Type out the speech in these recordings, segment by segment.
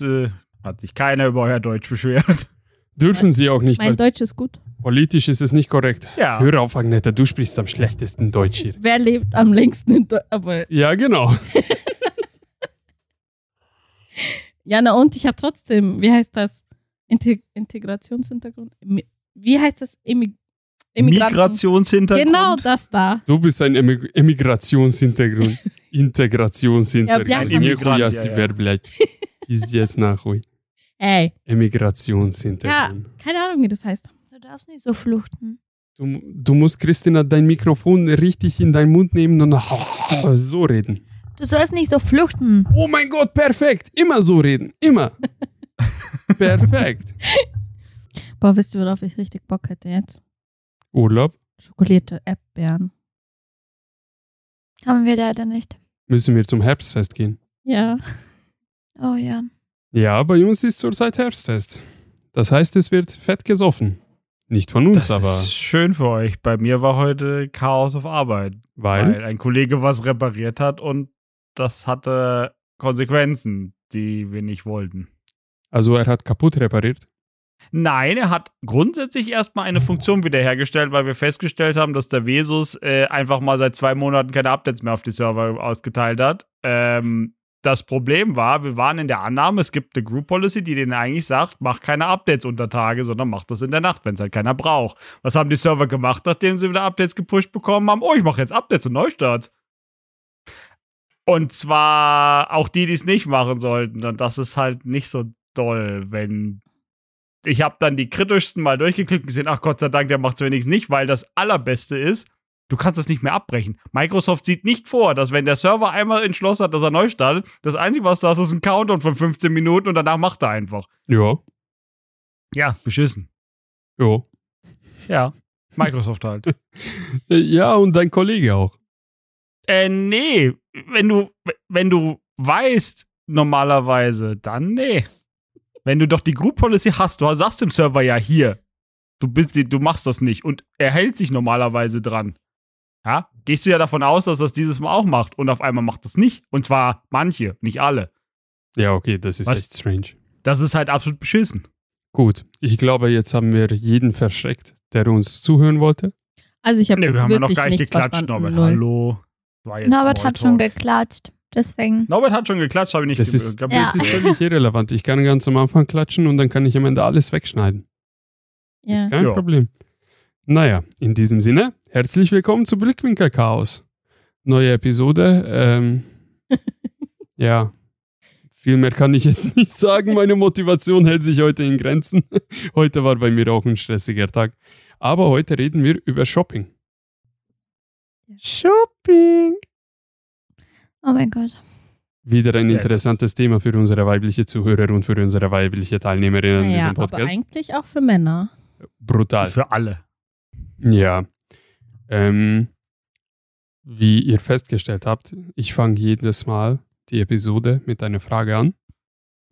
Äh, hat sich keiner über euer Deutsch beschwert. Dürfen sie auch nicht. Mein Deutsch ist gut. Politisch ist es nicht korrekt. Ja. Hör auf, Agneta, du sprichst am schlechtesten Deutsch hier. Wer lebt am längsten in Deutschland? Ja, genau. ja, na und ich habe trotzdem, wie heißt das? Integ Integrationshintergrund? Wie heißt das? Immig Migrationshintergrund. Genau das da. Du bist ein Immig Immigrationshintergrund. Integrationshintergrund. ja, Immigrant, ja, ja. Ist jetzt nach ruhig. Ey. Emigrationshintergrund. Ja, keine Ahnung, wie das heißt. Du darfst nicht so fluchten. Du, du musst, Christina, dein Mikrofon richtig in deinen Mund nehmen und so reden. Du sollst nicht so fluchten. Oh mein Gott, perfekt. Immer so reden. Immer. perfekt. Boah, wisst ihr, worauf ich richtig Bock hätte jetzt? Urlaub? Schokolierte Erdbeeren. Haben wir leider nicht. Müssen wir zum Herbstfest gehen? Ja. Oh ja. Ja, bei uns ist zurzeit Herbstfest. Das heißt, es wird fett gesoffen. Nicht von uns, Das aber ist schön für euch. Bei mir war heute Chaos auf Arbeit, weil. weil ein Kollege was repariert hat und das hatte Konsequenzen, die wir nicht wollten. Also er hat kaputt repariert. Nein, er hat grundsätzlich erstmal eine Funktion wiederhergestellt, weil wir festgestellt haben, dass der Vesus äh, einfach mal seit zwei Monaten keine Updates mehr auf die Server ausgeteilt hat. Ähm, das Problem war, wir waren in der Annahme, es gibt eine Group Policy, die denen eigentlich sagt, mach keine Updates unter Tage, sondern mach das in der Nacht, wenn es halt keiner braucht. Was haben die Server gemacht, nachdem sie wieder Updates gepusht bekommen haben? Oh, ich mache jetzt Updates und Neustarts. Und zwar auch die, die es nicht machen sollten. Und das ist halt nicht so doll, wenn ich habe dann die kritischsten mal durchgeklickt und gesehen, ach Gott sei Dank, der macht es wenigstens nicht, weil das Allerbeste ist, du kannst das nicht mehr abbrechen. Microsoft sieht nicht vor, dass wenn der Server einmal entschlossen hat, dass er neu startet, das Einzige, was du hast, ist ein Countdown von 15 Minuten und danach macht er einfach. Ja, Ja, beschissen. ja. Ja, Microsoft halt. Ja, und dein Kollege auch. äh, nee, wenn du, wenn du weißt, normalerweise, dann nee. Wenn du doch die Group Policy hast, du sagst dem Server ja hier, du bist, du machst das nicht und er hält sich normalerweise dran. Ja, gehst du ja davon aus, dass das dieses Mal auch macht und auf einmal macht das nicht. Und zwar manche, nicht alle. Ja, okay, das ist Was? echt strange. Das ist halt absolut beschissen. Gut, ich glaube, jetzt haben wir jeden verschreckt, der uns zuhören wollte. Also ich habe Nee, wir haben ja noch wirklich gar nicht nichts geklatscht, verstanden. Norbert. Null. Hallo. War jetzt Norbert hat schon geklatscht. Deswegen. Norbert hat schon geklatscht, habe ich nicht Das ist, Ja. das ist völlig irrelevant. Ich kann ganz am Anfang klatschen und dann kann ich am Ende alles wegschneiden. Ist Ja. kein Ja. Problem. Naja, in diesem Sinne, herzlich willkommen zu Blickwinkel Chaos. Neue Episode. Ähm, ja, viel mehr kann ich jetzt nicht sagen. Meine Motivation hält sich heute in Grenzen. Heute war bei mir auch ein stressiger Tag. Aber heute reden wir über Shopping. Shopping. Oh mein Gott. Wieder ein interessantes Thema für unsere weibliche Zuhörer und für unsere weibliche Teilnehmerinnen in Naja, diesem aber Podcast. eigentlich auch für Männer. Brutal. Für alle. Ja. Ähm, wie ihr festgestellt habt, ich fange jedes Mal die Episode mit einer Frage an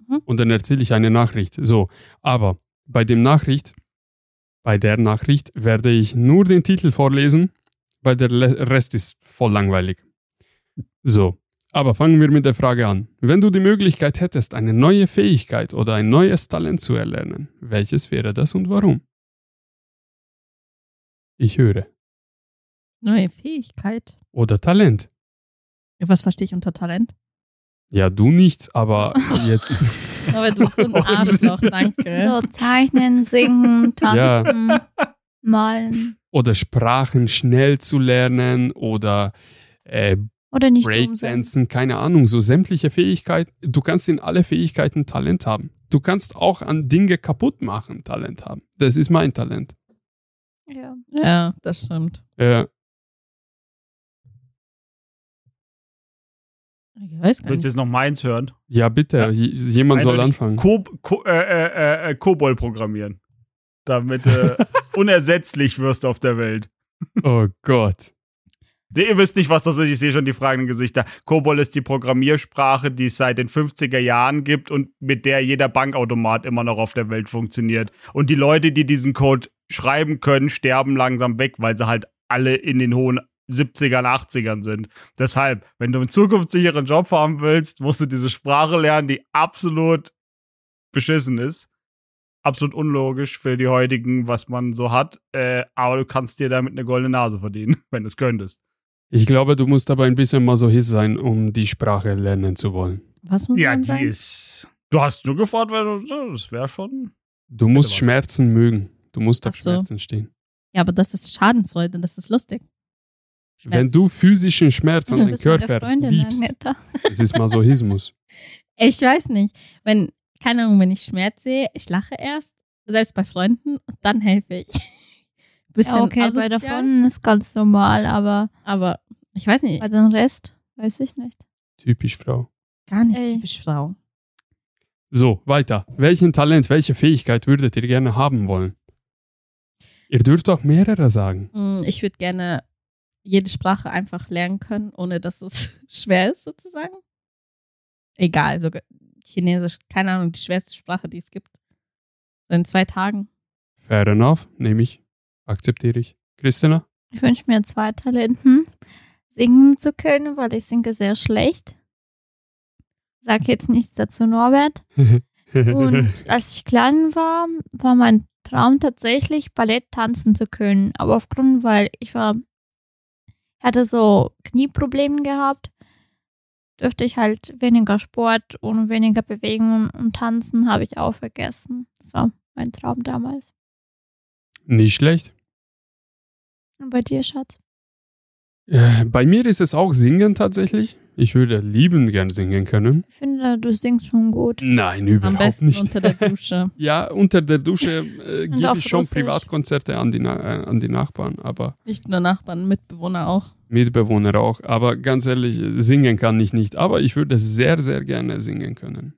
Mhm. und dann erzähle ich eine Nachricht. So, aber bei dem Nachricht, bei der Nachricht werde ich nur den Titel vorlesen, weil der Rest ist voll langweilig. So, aber fangen wir mit der Frage an. Wenn du die Möglichkeit hättest, eine neue Fähigkeit oder ein neues Talent zu erlernen, welches wäre das und warum? Ich höre. Neue Fähigkeit. Oder Talent. Was verstehe ich unter Talent? Ja, du nichts, aber jetzt. Aber du bist so ein Arschloch, danke. So zeichnen, singen, Ja. tanzen, malen. oder Sprachen schnell zu lernen oder äh, Oder nicht. Breakdancen, keine Ahnung, so sämtliche Fähigkeiten. Du kannst in alle Fähigkeiten Talent haben. Du kannst auch an Dinge kaputt machen Talent haben. Das ist mein Talent. Ja. Ja, das stimmt. Ja, Ich weiß gar Willst du nicht. jetzt noch meins hören? ja bitte, Ja. jemand soll anfangen. Ko Ko äh, äh, äh, Kobol programmieren. Damit du unersetzlich wirst auf der Welt. Oh Gott. Ihr wisst nicht, was das ist. Ich sehe schon die fragenden Gesichter. COBOL ist die Programmiersprache, die es seit den 50er Jahren gibt und mit der jeder Bankautomat immer noch auf der Welt funktioniert. Und die Leute, die diesen Code schreiben können, sterben langsam weg, weil sie halt alle in den hohen 70ern, 80ern sind. Deshalb, wenn du einen zukunftssicheren Job haben willst, musst du diese Sprache lernen, die absolut beschissen ist. Absolut unlogisch für die heutigen, was man so hat. Äh, aber du kannst dir damit eine goldene Nase verdienen, wenn du es könntest. Ich glaube, du musst aber ein bisschen Masochist sein, um die Sprache lernen zu wollen. Was muss Ja, man die sagen? ist. Du hast nur gefragt, weil du, ja, das wäre schon. Du musst. Schmerzen mögen. Du musst auf so. Schmerzen stehen. Ja, aber das ist Schadenfreude, das ist lustig. Wenn du physischen Schmerz an meine Körper Freundin, liebst, das ist Masochismus. Ich weiß nicht. Wenn, keine Ahnung, wenn ich Schmerz sehe, ich lache erst, selbst bei Freunden, und dann helfe ich. Bisschen Ja, okay, bei asozial, davon ist ganz normal, aber Aber ich weiß nicht, bei den Rest weiß ich nicht. Typisch Frau. gar nicht Ey. typisch Frau. So, weiter. Welchen Talent, welche Fähigkeit würdet ihr gerne haben wollen? Ihr dürft auch mehrere sagen. Mm, Ich würde gerne jede Sprache einfach lernen können, ohne dass es schwer ist, sozusagen. Egal, sogar Chinesisch, keine Ahnung, die schwerste Sprache, die es gibt. In zwei Tagen. Fair enough, nehme ich. Akzeptiere ich. Christina? Ich wünsche mir zwei Talenten, singen zu können, weil ich singe sehr schlecht. Sag jetzt nichts dazu, Norbert. Und als ich klein war, war mein Traum tatsächlich, Ballett tanzen zu können. Aber aufgrund, weil ich war, hatte so Knieprobleme gehabt, dürfte ich halt weniger Sport und weniger Bewegungen und Tanzen habe ich auch vergessen. Das war mein Traum damals. Nicht schlecht. Und bei dir, Schatz? Äh, Bei mir ist es auch Singen tatsächlich. Ich würde liebend gern singen können. Ich finde, du singst schon gut. Nein, Am überhaupt besten nicht. unter der Dusche. Ja, unter der Dusche äh, gebe ich schon Russisch. Privatkonzerte an die, Na- äh, an die Nachbarn, aber Nicht nur Nachbarn, Mitbewohner auch. Mitbewohner auch. Aber ganz ehrlich, singen kann ich nicht. Aber ich würde sehr, sehr gerne singen können.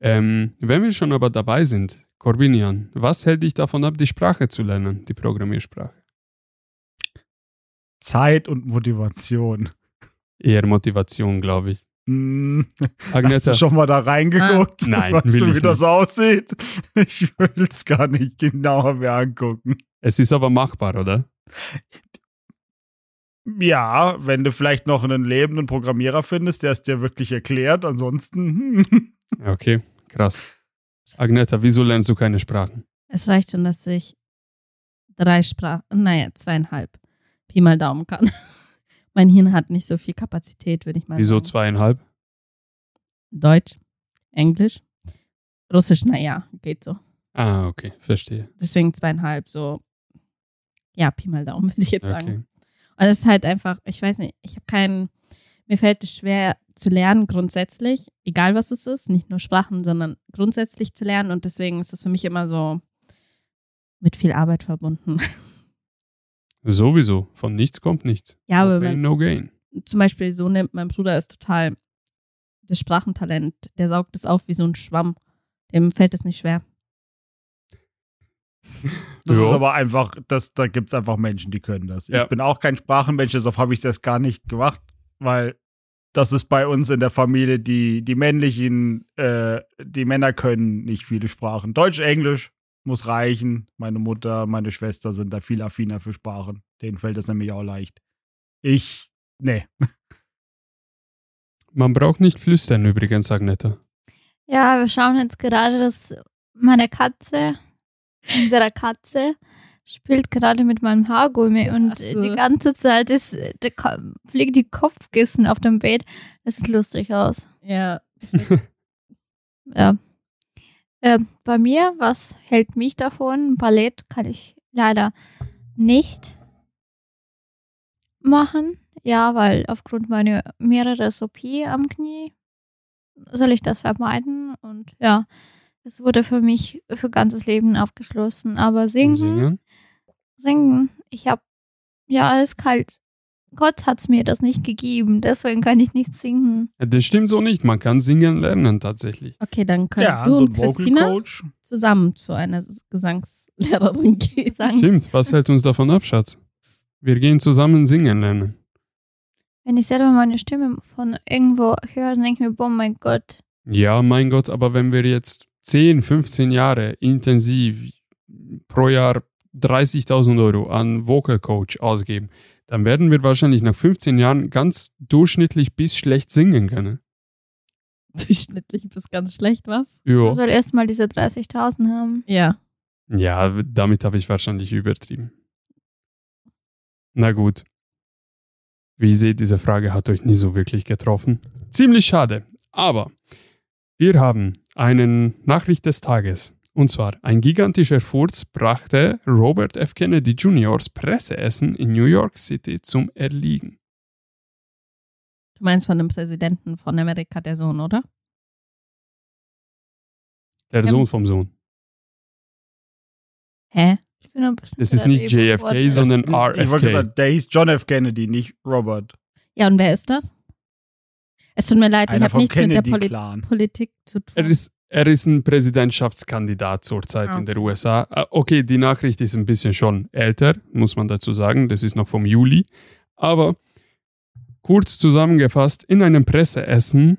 Ähm, wenn wir schon aber dabei sind, Corbinian, was hält dich davon ab, die Sprache zu lernen, die Programmiersprache? Zeit und Motivation. Eher Motivation, glaube ich. Hast Agneta, du schon mal da reingeguckt? Ah, nein, weißt will du, ich wie das nicht. aussieht? Ich will es gar nicht genauer mir angucken. es ist aber machbar, oder? Ja, wenn du vielleicht noch einen lebenden Programmierer findest, der es dir wirklich erklärt. Ansonsten, hm. Okay, krass. Agneta, wieso lernst du keine Sprachen? Es reicht schon, dass ich drei Sprachen, naja, zweieinhalb Pi mal Daumen kann. mein Hirn hat nicht so viel Kapazität, würde ich mal Wieso sagen. zweieinhalb? Deutsch, Englisch, Russisch, naja, geht so. Ah, okay, verstehe. Deswegen zweieinhalb, so, ja, Pi mal Daumen, würde ich jetzt sagen. Okay. Und es ist halt einfach, ich weiß nicht, ich habe keinen, mir fällt es schwer zu lernen grundsätzlich, egal was es ist, nicht nur Sprachen, sondern grundsätzlich zu lernen und deswegen ist es für mich immer so mit viel Arbeit verbunden. Sowieso, von nichts kommt nichts. Ja, aber no pain, wenn no gain. zum Beispiel so nimmt, mein Bruder ist total das Sprachentalent, der saugt es auf wie so ein Schwamm. Dem fällt es nicht schwer. das Ja. ist aber einfach, das, da gibt es einfach Menschen, die können das. Ja. Ich bin auch kein Sprachenmensch, deshalb habe ich das gar nicht gemacht, weil das ist bei uns in der Familie, die, die männlichen, äh, die Männer können nicht viele Sprachen. Deutsch, Englisch muss reichen. Meine Mutter, meine Schwester sind da viel affiner für Sprachen. Denen fällt das nämlich auch leicht. Ich, nee. Man braucht nicht flüstern übrigens, Agneta. Ja, wir schauen jetzt gerade, dass meine Katze, unsere Katze, spielt gerade mit meinem Haargummi und Ach so. die ganze Zeit ist, der, fliegt die Kopfkissen auf dem Bett. Das sieht lustig aus. Ja. Ja. Äh, bei mir, was hält mich davon? Ballett kann ich leider nicht machen. Ja, weil aufgrund meiner mehrere SOP am Knie soll ich das vermeiden. Und ja, es wurde für mich für ganzes Leben abgeschlossen. Aber singen, singen? singen, ich habe, ja, es ist kalt. Gott hat mir das nicht gegeben, deswegen kann ich nicht singen. Das stimmt so nicht. Man kann singen lernen tatsächlich. Okay, dann können Ja, du so und ein Vocal Christina zusammen zu einer Gesangslehrerin gehen. Stimmt. Was hält uns davon ab, Schatz? Wir gehen zusammen singen lernen. Wenn ich selber meine Stimme von irgendwo höre, denke ich mir, boah, mein Gott. Ja, mein Gott, aber wenn wir jetzt 10, 15 Jahre intensiv pro Jahr 30.000 Euro an Vocal Coach ausgeben, dann werden wir wahrscheinlich nach 15 Jahren ganz durchschnittlich bis schlecht singen können. durchschnittlich bis ganz schlecht was. Man Ja. soll erstmal diese 30.000 haben. Ja. ja, damit habe ich wahrscheinlich übertrieben. Na gut. Wie ihr seht, diese Frage hat euch nie so wirklich getroffen. Ziemlich schade. Aber wir haben eine Nachricht des Tages. Und zwar, ein gigantischer Furz brachte Robert F. Kennedy Jr.'s Presseessen in New York City zum Erliegen. Du meinst von dem Präsidenten von Amerika, der Sohn, oder? Der Ja. Sohn vom Sohn. Hä? Ich bin ein bisschen Das ist nicht. JFK, sondern Ich wollte RFK. gesagt, der hieß John F. Kennedy, nicht Robert. Ja, und wer ist das? Es tut mir leid, ich Einer habe vom nichts mit der Poli Kennedy-Clan. Politik zu tun. Er ist, er ist ein Präsidentschaftskandidat zurzeit Ah, in okay. USA. Okay, die Nachricht ist ein bisschen schon älter, muss man dazu sagen. Das ist noch vom Juli. Aber kurz zusammengefasst, in einem Presseessen,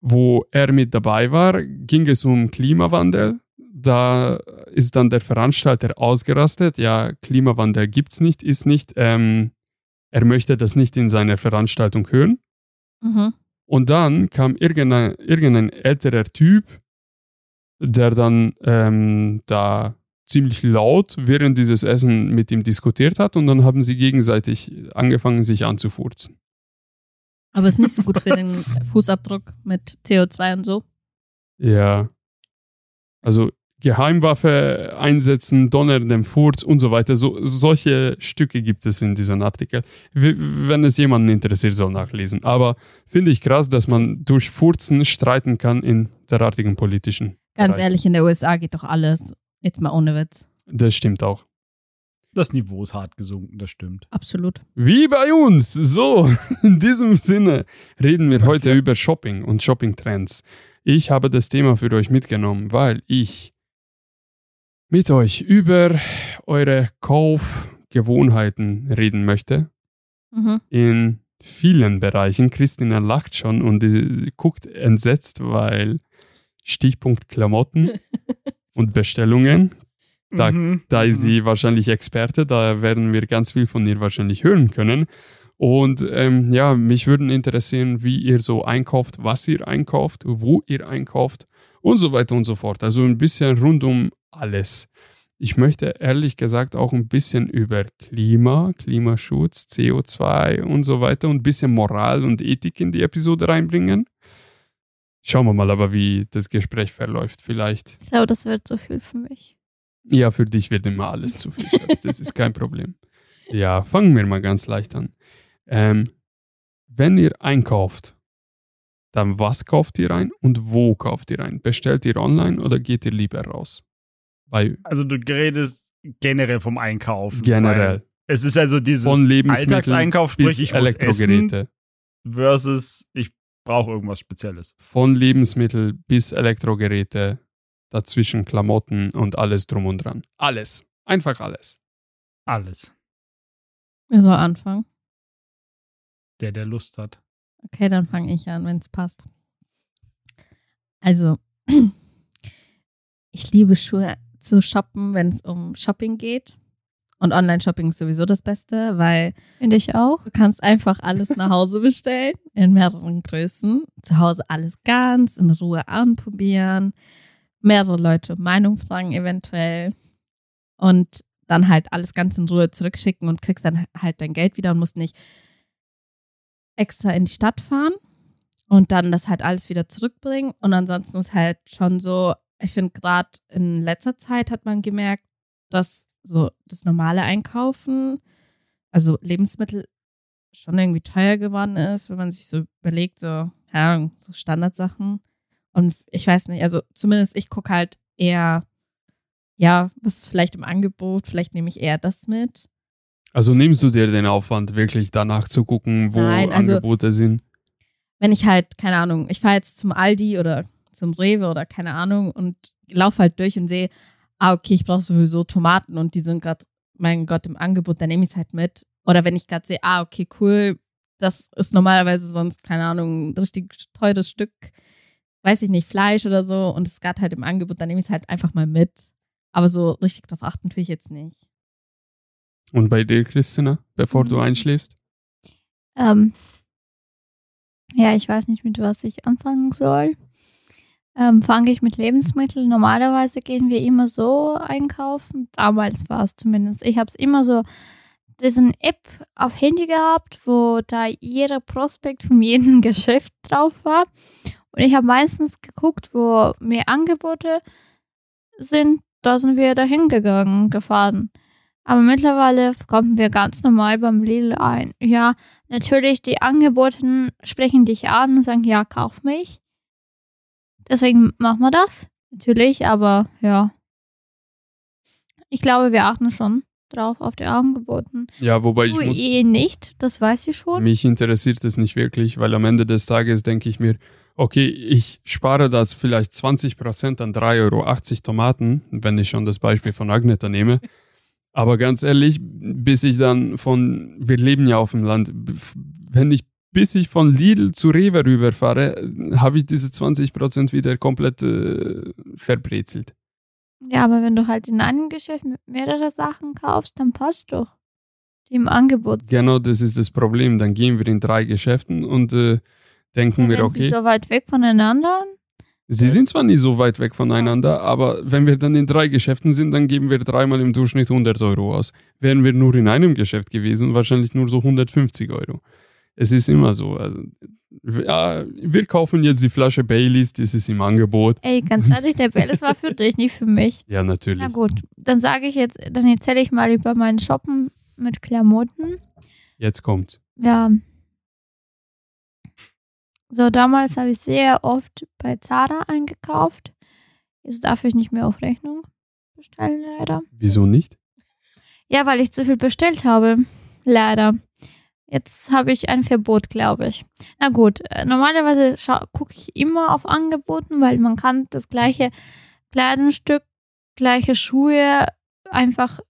wo er mit dabei war, ging es um Klimawandel. Da ist dann der Veranstalter ausgerastet. Ja, Klimawandel gibt's nicht, ist nicht. Ähm, er möchte das nicht in seiner Veranstaltung hören. Mhm. Und dann kam irgendein, irgendein älterer Typ, der dann ähm, da ziemlich laut während dieses Essen mit ihm diskutiert hat und dann haben sie gegenseitig angefangen, sich anzufurzen. Aber ist nicht so gut für den? Fußabdruck mit CO2 und so. Ja. Also Geheimwaffe einsetzen, donnerndem Furz und so weiter. So, solche Stücke gibt es in diesem Artikel. Wenn es jemanden interessiert, soll nachlesen. Aber finde ich krass, dass man durch Furzen streiten kann in derartigen politischen. Ganz Bereich. ehrlich, in der USA geht doch alles. Jetzt mal ohne Witz. Das stimmt auch. Das Niveau ist hart gesunken, das stimmt. Absolut. Wie bei uns. So, in diesem Sinne reden wir heute über Shopping und Shopping-Trends. Ich habe das Thema für euch mitgenommen, weil ich mit euch über eure Kaufgewohnheiten reden möchte. Mhm. In vielen Bereichen. Christina lacht schon und guckt entsetzt, weil Stichpunkt Klamotten und Bestellungen Da- Mhm. da ist Mhm. sie wahrscheinlich Experte, da werden wir ganz viel von ihr wahrscheinlich hören können. Und ähm, ja, mich würden interessieren, wie ihr so einkauft, was ihr einkauft, wo ihr einkauft und so weiter und so fort. Also ein bisschen rund um alles. Ich möchte ehrlich gesagt auch ein bisschen über Klima, Klimaschutz, CO2 und so weiter und ein bisschen Moral und Ethik in die Episode reinbringen. Schauen wir mal aber, wie das Gespräch verläuft. Vielleicht Ich glaube, das wird so viel für mich. ja, für dich wird immer alles zu viel, Schatz. Das ist kein Problem. Ja, fangen wir mal ganz leicht an. Ähm, wenn ihr einkauft, dann was kauft ihr ein und wo kauft ihr ein? Bestellt ihr online oder geht ihr lieber raus? Bei Also du redest generell vom Einkaufen. generell. Es ist also dieses Von Lebensmitteln Alltagseinkauf, sprich bis ich muss essen Elektrogeräte. versus ich brauche irgendwas Spezielles. Von Lebensmittel bis Elektrogeräte, dazwischen Klamotten und alles drum und dran. Alles. Einfach alles. Alles. Wer soll anfangen? Der, der Lust hat. Okay, dann fange ich an, wenn es passt. Also, ich liebe Schuhe zu shoppen, wenn es um Shopping geht. Und Online-Shopping ist sowieso das Beste, weil Finde ich auch. du kannst einfach alles nach Hause bestellen in mehreren Größen. Zu Hause alles ganz in Ruhe anprobieren. Mehrere Leute Meinung fragen eventuell. Und dann halt alles ganz in Ruhe zurückschicken und kriegst dann halt dein Geld wieder und musst nicht extra in die Stadt fahren und dann das halt alles wieder zurückbringen. Und ansonsten ist halt schon so, ich finde gerade in letzter Zeit hat man gemerkt, dass so das normale Einkaufen, also Lebensmittel schon irgendwie teuer geworden ist, wenn man sich so überlegt, so, keine Ahnung, so Standardsachen. Und ich weiß nicht, also zumindest ich gucke halt eher, ja, was ist vielleicht im Angebot, vielleicht nehme ich eher das mit. Also nimmst du dir den Aufwand, wirklich danach zu gucken, wo Nein, also- Angebote sind? wenn ich halt, keine Ahnung, ich fahre jetzt zum Aldi oder zum Rewe oder keine Ahnung und laufe halt durch und sehe, ah, okay, ich brauche sowieso Tomaten und die sind gerade, mein Gott, im Angebot, dann nehme ich es halt mit. Oder wenn ich gerade sehe, ah, okay, cool, das ist normalerweise sonst, keine Ahnung, ein richtig teures Stück, weiß ich nicht, Fleisch oder so und es ist gerade halt im Angebot, dann nehme ich es halt einfach mal mit. Aber so richtig drauf achten tue ich jetzt nicht. Und bei dir, Christina, bevor du Mhm. einschläfst? Ähm, Ja, ich weiß nicht, mit was ich anfangen soll. Ähm, fange ich mit Lebensmitteln. Normalerweise gehen wir immer so einkaufen. Damals war es zumindest. Ich habe es immer so diesen App auf Handy gehabt, wo da jeder Prospekt von jedem Geschäft drauf war. Und ich habe meistens geguckt, wo mehr Angebote sind. Da sind wir dahin gegangen, gefahren. Aber mittlerweile kommen wir ganz normal beim Lidl ein. Ja, natürlich, die Angebote sprechen dich an und sagen, ja, kauf mich. Deswegen machen wir das. Natürlich, aber ja. Ich glaube, wir achten schon drauf auf die Angeboten. Ja, wobei ich du muss. eh nicht, das weiß ich schon. Mich interessiert es nicht wirklich, weil am Ende des Tages denke ich mir, okay, ich spare da vielleicht 20% an 3,80 Euro Tomaten, wenn ich schon das Beispiel von Agneta nehme. Aber ganz ehrlich, bis ich dann von, wir leben ja auf dem Land, wenn ich, bis ich von Lidl zu Rewe rüberfahre, habe ich diese 20% wieder komplett äh, verbrezelt. Ja, aber wenn du halt in einem Geschäft mehrere Sachen kaufst, dann passt doch. Die im Angebot. Genau das ist das Problem. Dann gehen wir in drei Geschäften und äh, denken Ja, wir, wenn sie okay, so weit weg voneinander. sie sind zwar nie so weit weg voneinander, aber wenn wir dann in drei Geschäften sind, dann geben wir dreimal im Durchschnitt 100 Euro aus. Wären wir nur in einem Geschäft gewesen, wahrscheinlich nur so 150 Euro. Es ist immer so. Also, ja, wir kaufen jetzt die Flasche Baileys, das ist im Angebot. Ey, ganz ehrlich, der das war für dich, nicht für mich. Ja, natürlich. Na gut, dann sage ich jetzt, dann erzähle ich mal über meinen Shoppen mit Klamotten. Jetzt kommt's. Ja. So, damals habe ich sehr oft bei Zara eingekauft. Jetzt darf ich nicht mehr auf Rechnung bestellen, leider. Wieso nicht? Ja, weil ich zu viel bestellt habe. Leider. Jetzt habe ich ein Verbot, glaube ich. Na gut, äh, normalerweise gucke ich immer auf Angeboten, weil man kann das gleiche Kleidungsstück, gleiche Schuhe einfach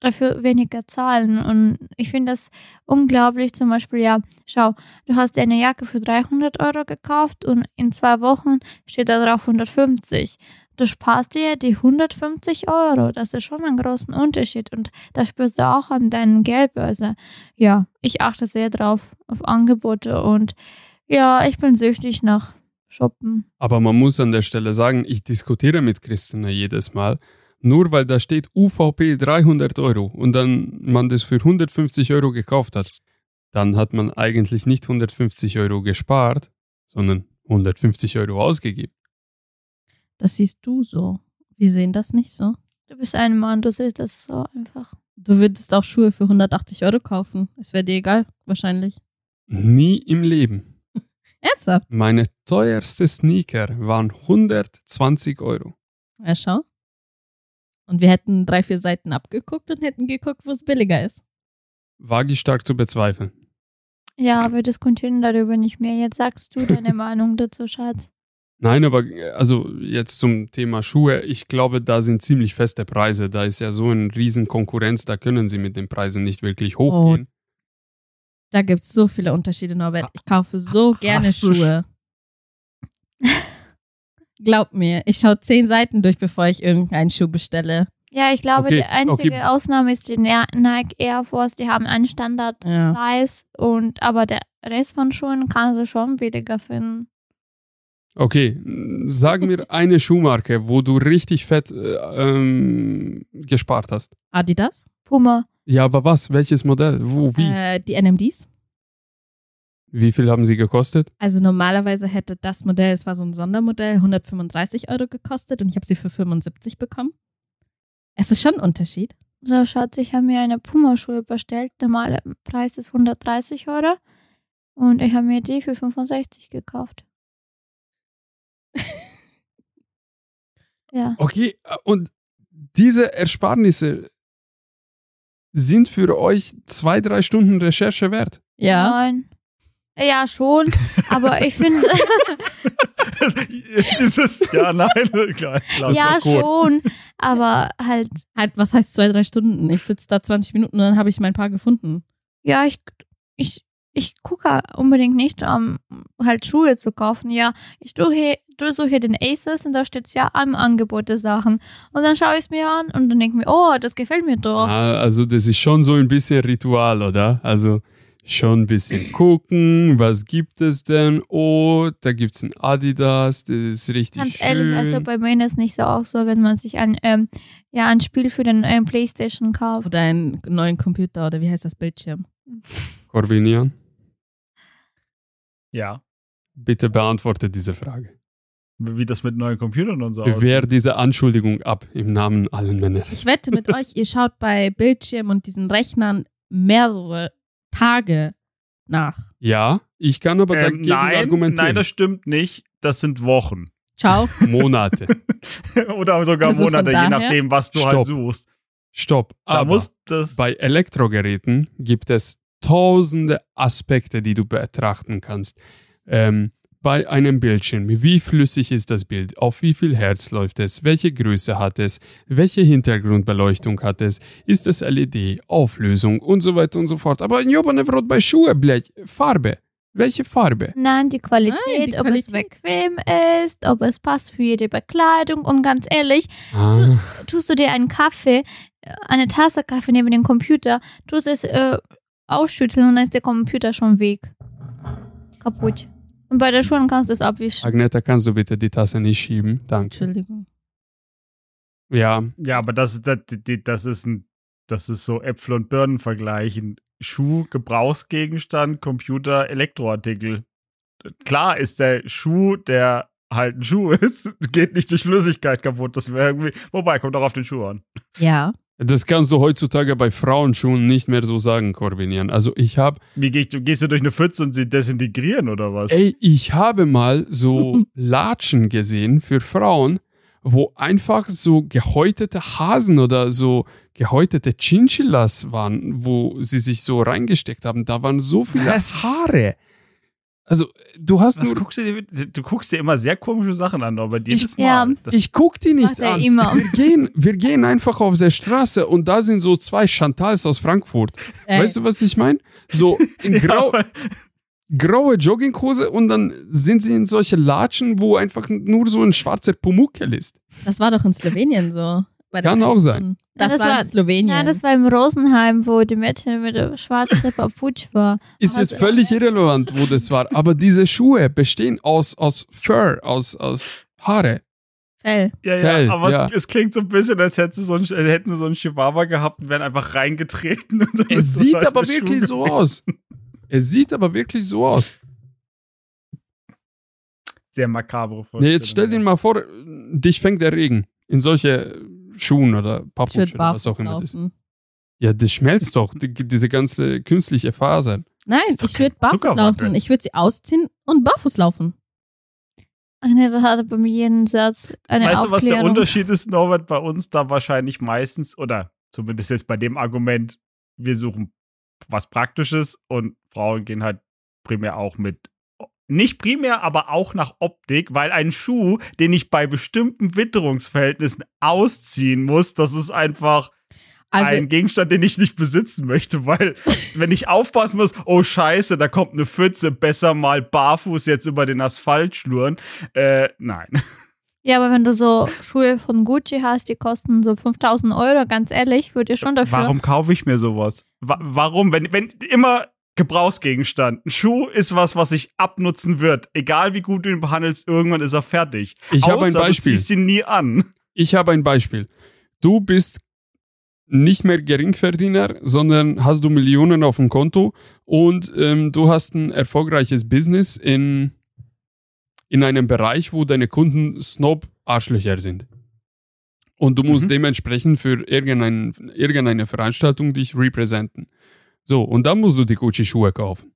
dafür weniger zahlen. Und ich finde das unglaublich. Zum Beispiel, ja, schau, du hast eine Jacke für 300 Euro gekauft und in zwei Wochen steht da drauf 150. Du sparst dir die 150 Euro. Das ist schon ein großen Unterschied. Und das spürst du auch an deinen Geldbörse. Ja, ich achte sehr drauf, auf Angebote. Und ja, ich bin süchtig nach Shoppen. Aber man muss an der Stelle sagen, ich diskutiere mit Christina jedes Mal. Nur weil da steht UVP 300 Euro und dann man das für 150 Euro gekauft hat, dann hat man eigentlich nicht 150 Euro gespart, sondern 150 Euro ausgegeben. Das siehst du so. Wir sehen das nicht so. Du bist ein Mann, du siehst das so einfach. Du würdest auch Schuhe für 180 Euro kaufen. Es wäre dir egal, wahrscheinlich. Nie im Leben. Ernsthaft? Meine teuerste Sneaker waren 120 Euro. Ja, schau. Und wir hätten drei, vier Seiten abgeguckt und hätten geguckt, wo es billiger ist. Wage ich stark zu bezweifeln. Ja, wir diskutieren darüber nicht mehr. Jetzt sagst du deine Meinung dazu, Schatz. Nein, aber also jetzt zum Thema Schuhe, ich glaube, da sind ziemlich feste Preise. Da ist ja so eine riesen Konkurrenz, da können sie mit den Preisen nicht wirklich hochgehen. Da gibt es so viele Unterschiede, Norbert. Ich kaufe so gerne Schuhe. Glaub mir, ich schaue zehn Seiten durch, bevor ich irgendeinen Schuh bestelle. Ja, ich glaube, Okay, die einzige okay. Ausnahme ist die Ni- Nike Air Force. Die haben einen Standardpreis Ja. und aber der Rest von Schuhen kannst du schon billiger finden. Okay, sag mir eine Schuhmarke, wo du richtig fett äh, ähm, gespart hast. Adidas, Puma. Ja, aber was? Welches Modell? Wo? Wie? äh, die NMDs. Wie viel haben sie gekostet? Also normalerweise hätte das Modell, es war so ein Sondermodell, 135 Euro gekostet und ich habe sie für 75 bekommen. Es ist schon ein Unterschied. So, Schatz, ich habe mir eine Puma-Schuhe bestellt. Der normale Preis ist 130 Euro. Und ich habe mir die für 65 gekauft. Ja. Okay, äh, und diese Ersparnisse sind für euch zwei, drei Stunden Recherche wert. Nein. Ja, schon. Aber ich finde, Dieses, ja, nein, klar, ja, schon. Aber halt, Halt, was heißt zwei, drei Stunden? Ich sitze da 20 Minuten und dann habe ich mein Paar gefunden. ja, ich, ich, ich gucke unbedingt nicht, um halt Schuhe zu kaufen. Ja, ich suche, du suche den Aces und da steht ja am Angebot der Sachen. Und dann schaue ich es mir an und dann denke ich mir, oh, das gefällt mir doch. Ah, also das ist schon so ein bisschen Ritual, oder? Also schon ein bisschen gucken, was gibt es denn? Oh, da gibt es ein Adidas, das ist richtig Ganz schön. ehrlich, also bei mir ist es nicht so auch so, wenn man sich ein, ähm, ja, ein Spiel für den ähm, Playstation kauft. Oder einen neuen Computer oder wie heißt das Bildschirm? Corbinian, Ja. bitte beantworte diese Frage. Wie das mit neuen Computern und so aussieht. Wehr diese Anschuldigung ab im Namen allen Männer. Ich wette mit euch, ihr schaut bei Bildschirm und diesen Rechnern mehrere Tage nach. Ja, ich kann aber Ähm, dagegen nein, argumentieren. nein, das stimmt nicht. Das sind Wochen. Ciao. Monate. Oder sogar Also Monate, je nachdem, was du Stopp. halt suchst. Stopp. Da Aber muss das. bei Elektrogeräten gibt es tausende Aspekte, die du betrachten kannst. Ähm, bei einem Bildschirm, wie flüssig ist das Bild, auf wie viel Hertz läuft es, welche Größe hat es, welche Hintergrundbeleuchtung hat es, ist es LED, Auflösung und so weiter und so fort. Aber jobane Brot bei Schuhe, blech, Farbe. Welche Farbe? Nein, die Qualität, Nein, die ob es Qualität. bequem ist, ob es passt für jede Bekleidung. Und ganz ehrlich, Ah, tust du dir einen Kaffee, eine Tasse Kaffee neben dem Computer, tust es äh, ausschütteln und dann ist der Computer schon weg. Kaputt. Und bei der Schuhen kannst du es abwischen. Agneta, kannst du bitte die Tasse nicht schieben? Danke. Entschuldigung. Ja, Ja, aber das, das, das ist ein, das ist so Äpfel und Birnen vergleichen. Schuh, Gebrauchsgegenstand, Computer, Elektroartikel. Klar ist der Schuh, der halt ein Schuh ist, geht nicht durch Flüssigkeit kaputt. Das wäre irgendwie. Wobei, kommt auch auf den Schuh an. Ja. Das kannst du heutzutage bei Frauenschuhen nicht mehr so sagen, Corbinian. Also ich habe Wie gehst du, gehst du durch eine Pfütze und sie desintegrieren oder was? Ey, ich habe mal so Latschen gesehen für Frauen, wo einfach so gehäutete Hasen oder so gehäutete Chinchillas waren, wo sie sich so reingesteckt haben. Da waren so viele Was? Haare. Also, du hast nur. guckst du, dir, du guckst dir immer sehr komische Sachen an, aber jedes Ich- Mal. Ja. Das, Ich guck die nicht an. immer. Wir gehen, wir gehen einfach auf der Straße und da sind so zwei Chantals aus Frankfurt. Äh, Weißt du, was ich meine? So in Ja, grau, aber- graue Jogginghose und dann sind sie in solche Latschen, wo einfach nur so ein schwarzer Pumuckel ist. das war doch in Slowenien so. Bei der Kann auch sein. Das, Ja, das war war- in Slowenien. Ja, das war im Rosenheim, wo die Mädchen mit der schwarzen Paputsch war. Ist es völlig irrelevant, wo das war. Aber diese Schuhe bestehen aus, aus Fur, aus, aus Haare. Fell. Ja, Fell, ja, aber ja. Es, es klingt so ein bisschen, als hätten sie so einen, hätten so einen Chihuahua gehabt und wären einfach reingetreten. Und dann ist Es sieht aber wirklich Schuh so gewesen. aus. Es sieht aber wirklich so aus. Sehr makabre Nee, jetzt stell dir mal vor, dich fängt der Regen in solche Schuhen oder Paputschen oder was auch immer das ist. laufen. Ja, das schmelzt doch, die, diese ganze künstliche Faser. Nein, ich würde barfuß Zuckerwatte. laufen. Ich würde sie ausziehen und barfuß laufen. Ach nee, da hatte bei mir jeden Satz eine Weißt du, was der Aufklärung. Unterschied ist, Norbert, bei uns da wahrscheinlich meistens, oder zumindest jetzt bei dem Argument, wir suchen was Praktisches und Frauen gehen halt primär auch mit. Nicht primär, aber auch nach Optik, weil ein Schuh, den ich bei bestimmten Witterungsverhältnissen ausziehen muss, das ist einfach Also, ein Gegenstand, den ich nicht besitzen möchte, weil wenn ich aufpassen muss, oh scheiße, da kommt eine Pfütze, besser mal barfuß jetzt über den Asphalt schlurren. Äh, nein. Ja, aber wenn du so Schuhe von Gucci hast, die kosten so 5000 Euro, ganz ehrlich, würde ich schon dafür. Warum kaufe ich mir sowas? Wa warum? Wenn, wenn immer Gebrauchsgegenstand. Ein Schuh ist was, was sich abnutzen wird. Egal wie gut du ihn behandelst, irgendwann ist er fertig. Ich habe ein Beispiel. Du ziehst ihn nie an. Ich habe ein Beispiel. Du bist nicht mehr Geringverdiener, sondern hast du Millionen auf dem Konto und ähm, du hast ein erfolgreiches Business in, in einem Bereich, wo deine Kunden Snob-Arschlöcher sind. Und du musst Mhm. dementsprechend für irgendein, irgendeine Veranstaltung dich repräsentieren. So, und dann musst du die Gucci-Schuhe kaufen.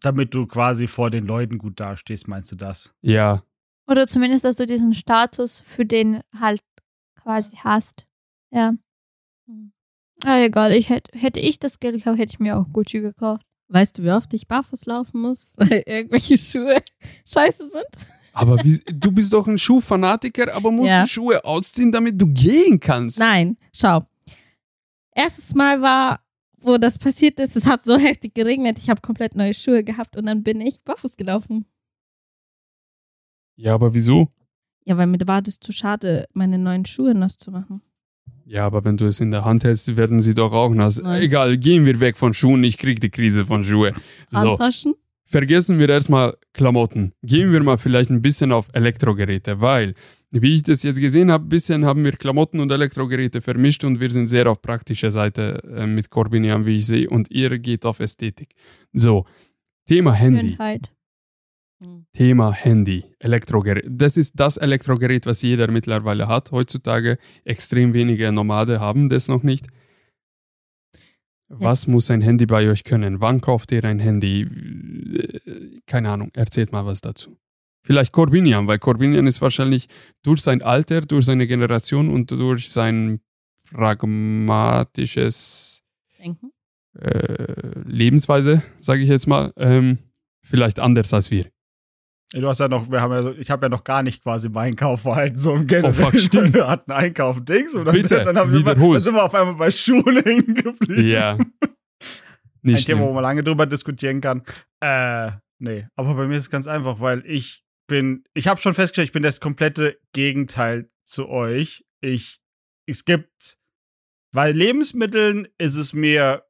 Damit du quasi vor den Leuten gut dastehst, meinst du das? Ja, Oder zumindest, dass du diesen Status für den halt quasi hast. Ja. Hm. Ah, egal, ich hätte, hätte ich das Geld gehabt, hätte ich mir auch Gucci gekauft. weißt du, wie oft ich barfuß laufen muss, weil irgendwelche Schuhe scheiße sind? aber wie, du bist doch ein Schuhfanatiker, aber musst Ja. du Schuhe ausziehen, damit du gehen kannst. Nein, schau. Erstes Mal war, wo das passiert ist, es hat so heftig geregnet, ich habe komplett neue Schuhe gehabt und dann bin ich barfuß gelaufen. Ja, aber wieso? Ja, weil mir war das zu schade, meine neuen Schuhe nass zu machen. Ja, aber wenn du es in der Hand hältst, werden sie doch auch nass. Nein. Egal, gehen wir weg von Schuhen. Ich krieg die Krise von Schuhe. So, Handtaschen? vergessen wir erstmal Klamotten. Gehen wir mal vielleicht ein bisschen auf Elektrogeräte, weil, wie ich das jetzt gesehen habe, ein bisschen haben wir Klamotten und Elektrogeräte vermischt und wir sind sehr auf praktischer Seite äh, mit Corbinian, wie ich sehe, und ihr geht auf Ästhetik. So, Thema Handy. Schönheit. Thema Handy, Elektrogerät. Das ist das Elektrogerät, was jeder mittlerweile hat heutzutage. Extrem wenige Nomade haben das noch nicht. Was muss ein Handy bei euch können? Wann kauft ihr ein Handy? Keine Ahnung, erzählt mal was dazu. Vielleicht Corbinian, weil Corbinian ist wahrscheinlich durch sein Alter, durch seine Generation und durch sein pragmatisches Denken? äh, Lebensweise, sage ich jetzt mal, ähm, vielleicht anders als wir. Du hast ja noch, wir haben ja, so- ich habe ja noch gar nicht quasi mein Kaufverhalten so im generell. Oh, fuck, stimmt. Wir hatten Einkaufen Dings und dann, Bitte, dann, haben wir, mal- dann sind wir auf einmal bei Schulen hängen geblieben. Ja. Ein Nicht Thema, wo schlimm. man lange drüber diskutieren kann. Äh, nee, aber bei mir ist es ganz einfach, weil ich bin, ich habe schon festgestellt, ich bin das komplette Gegenteil zu euch. Ich, es gibt, weil Lebensmitteln ist es mir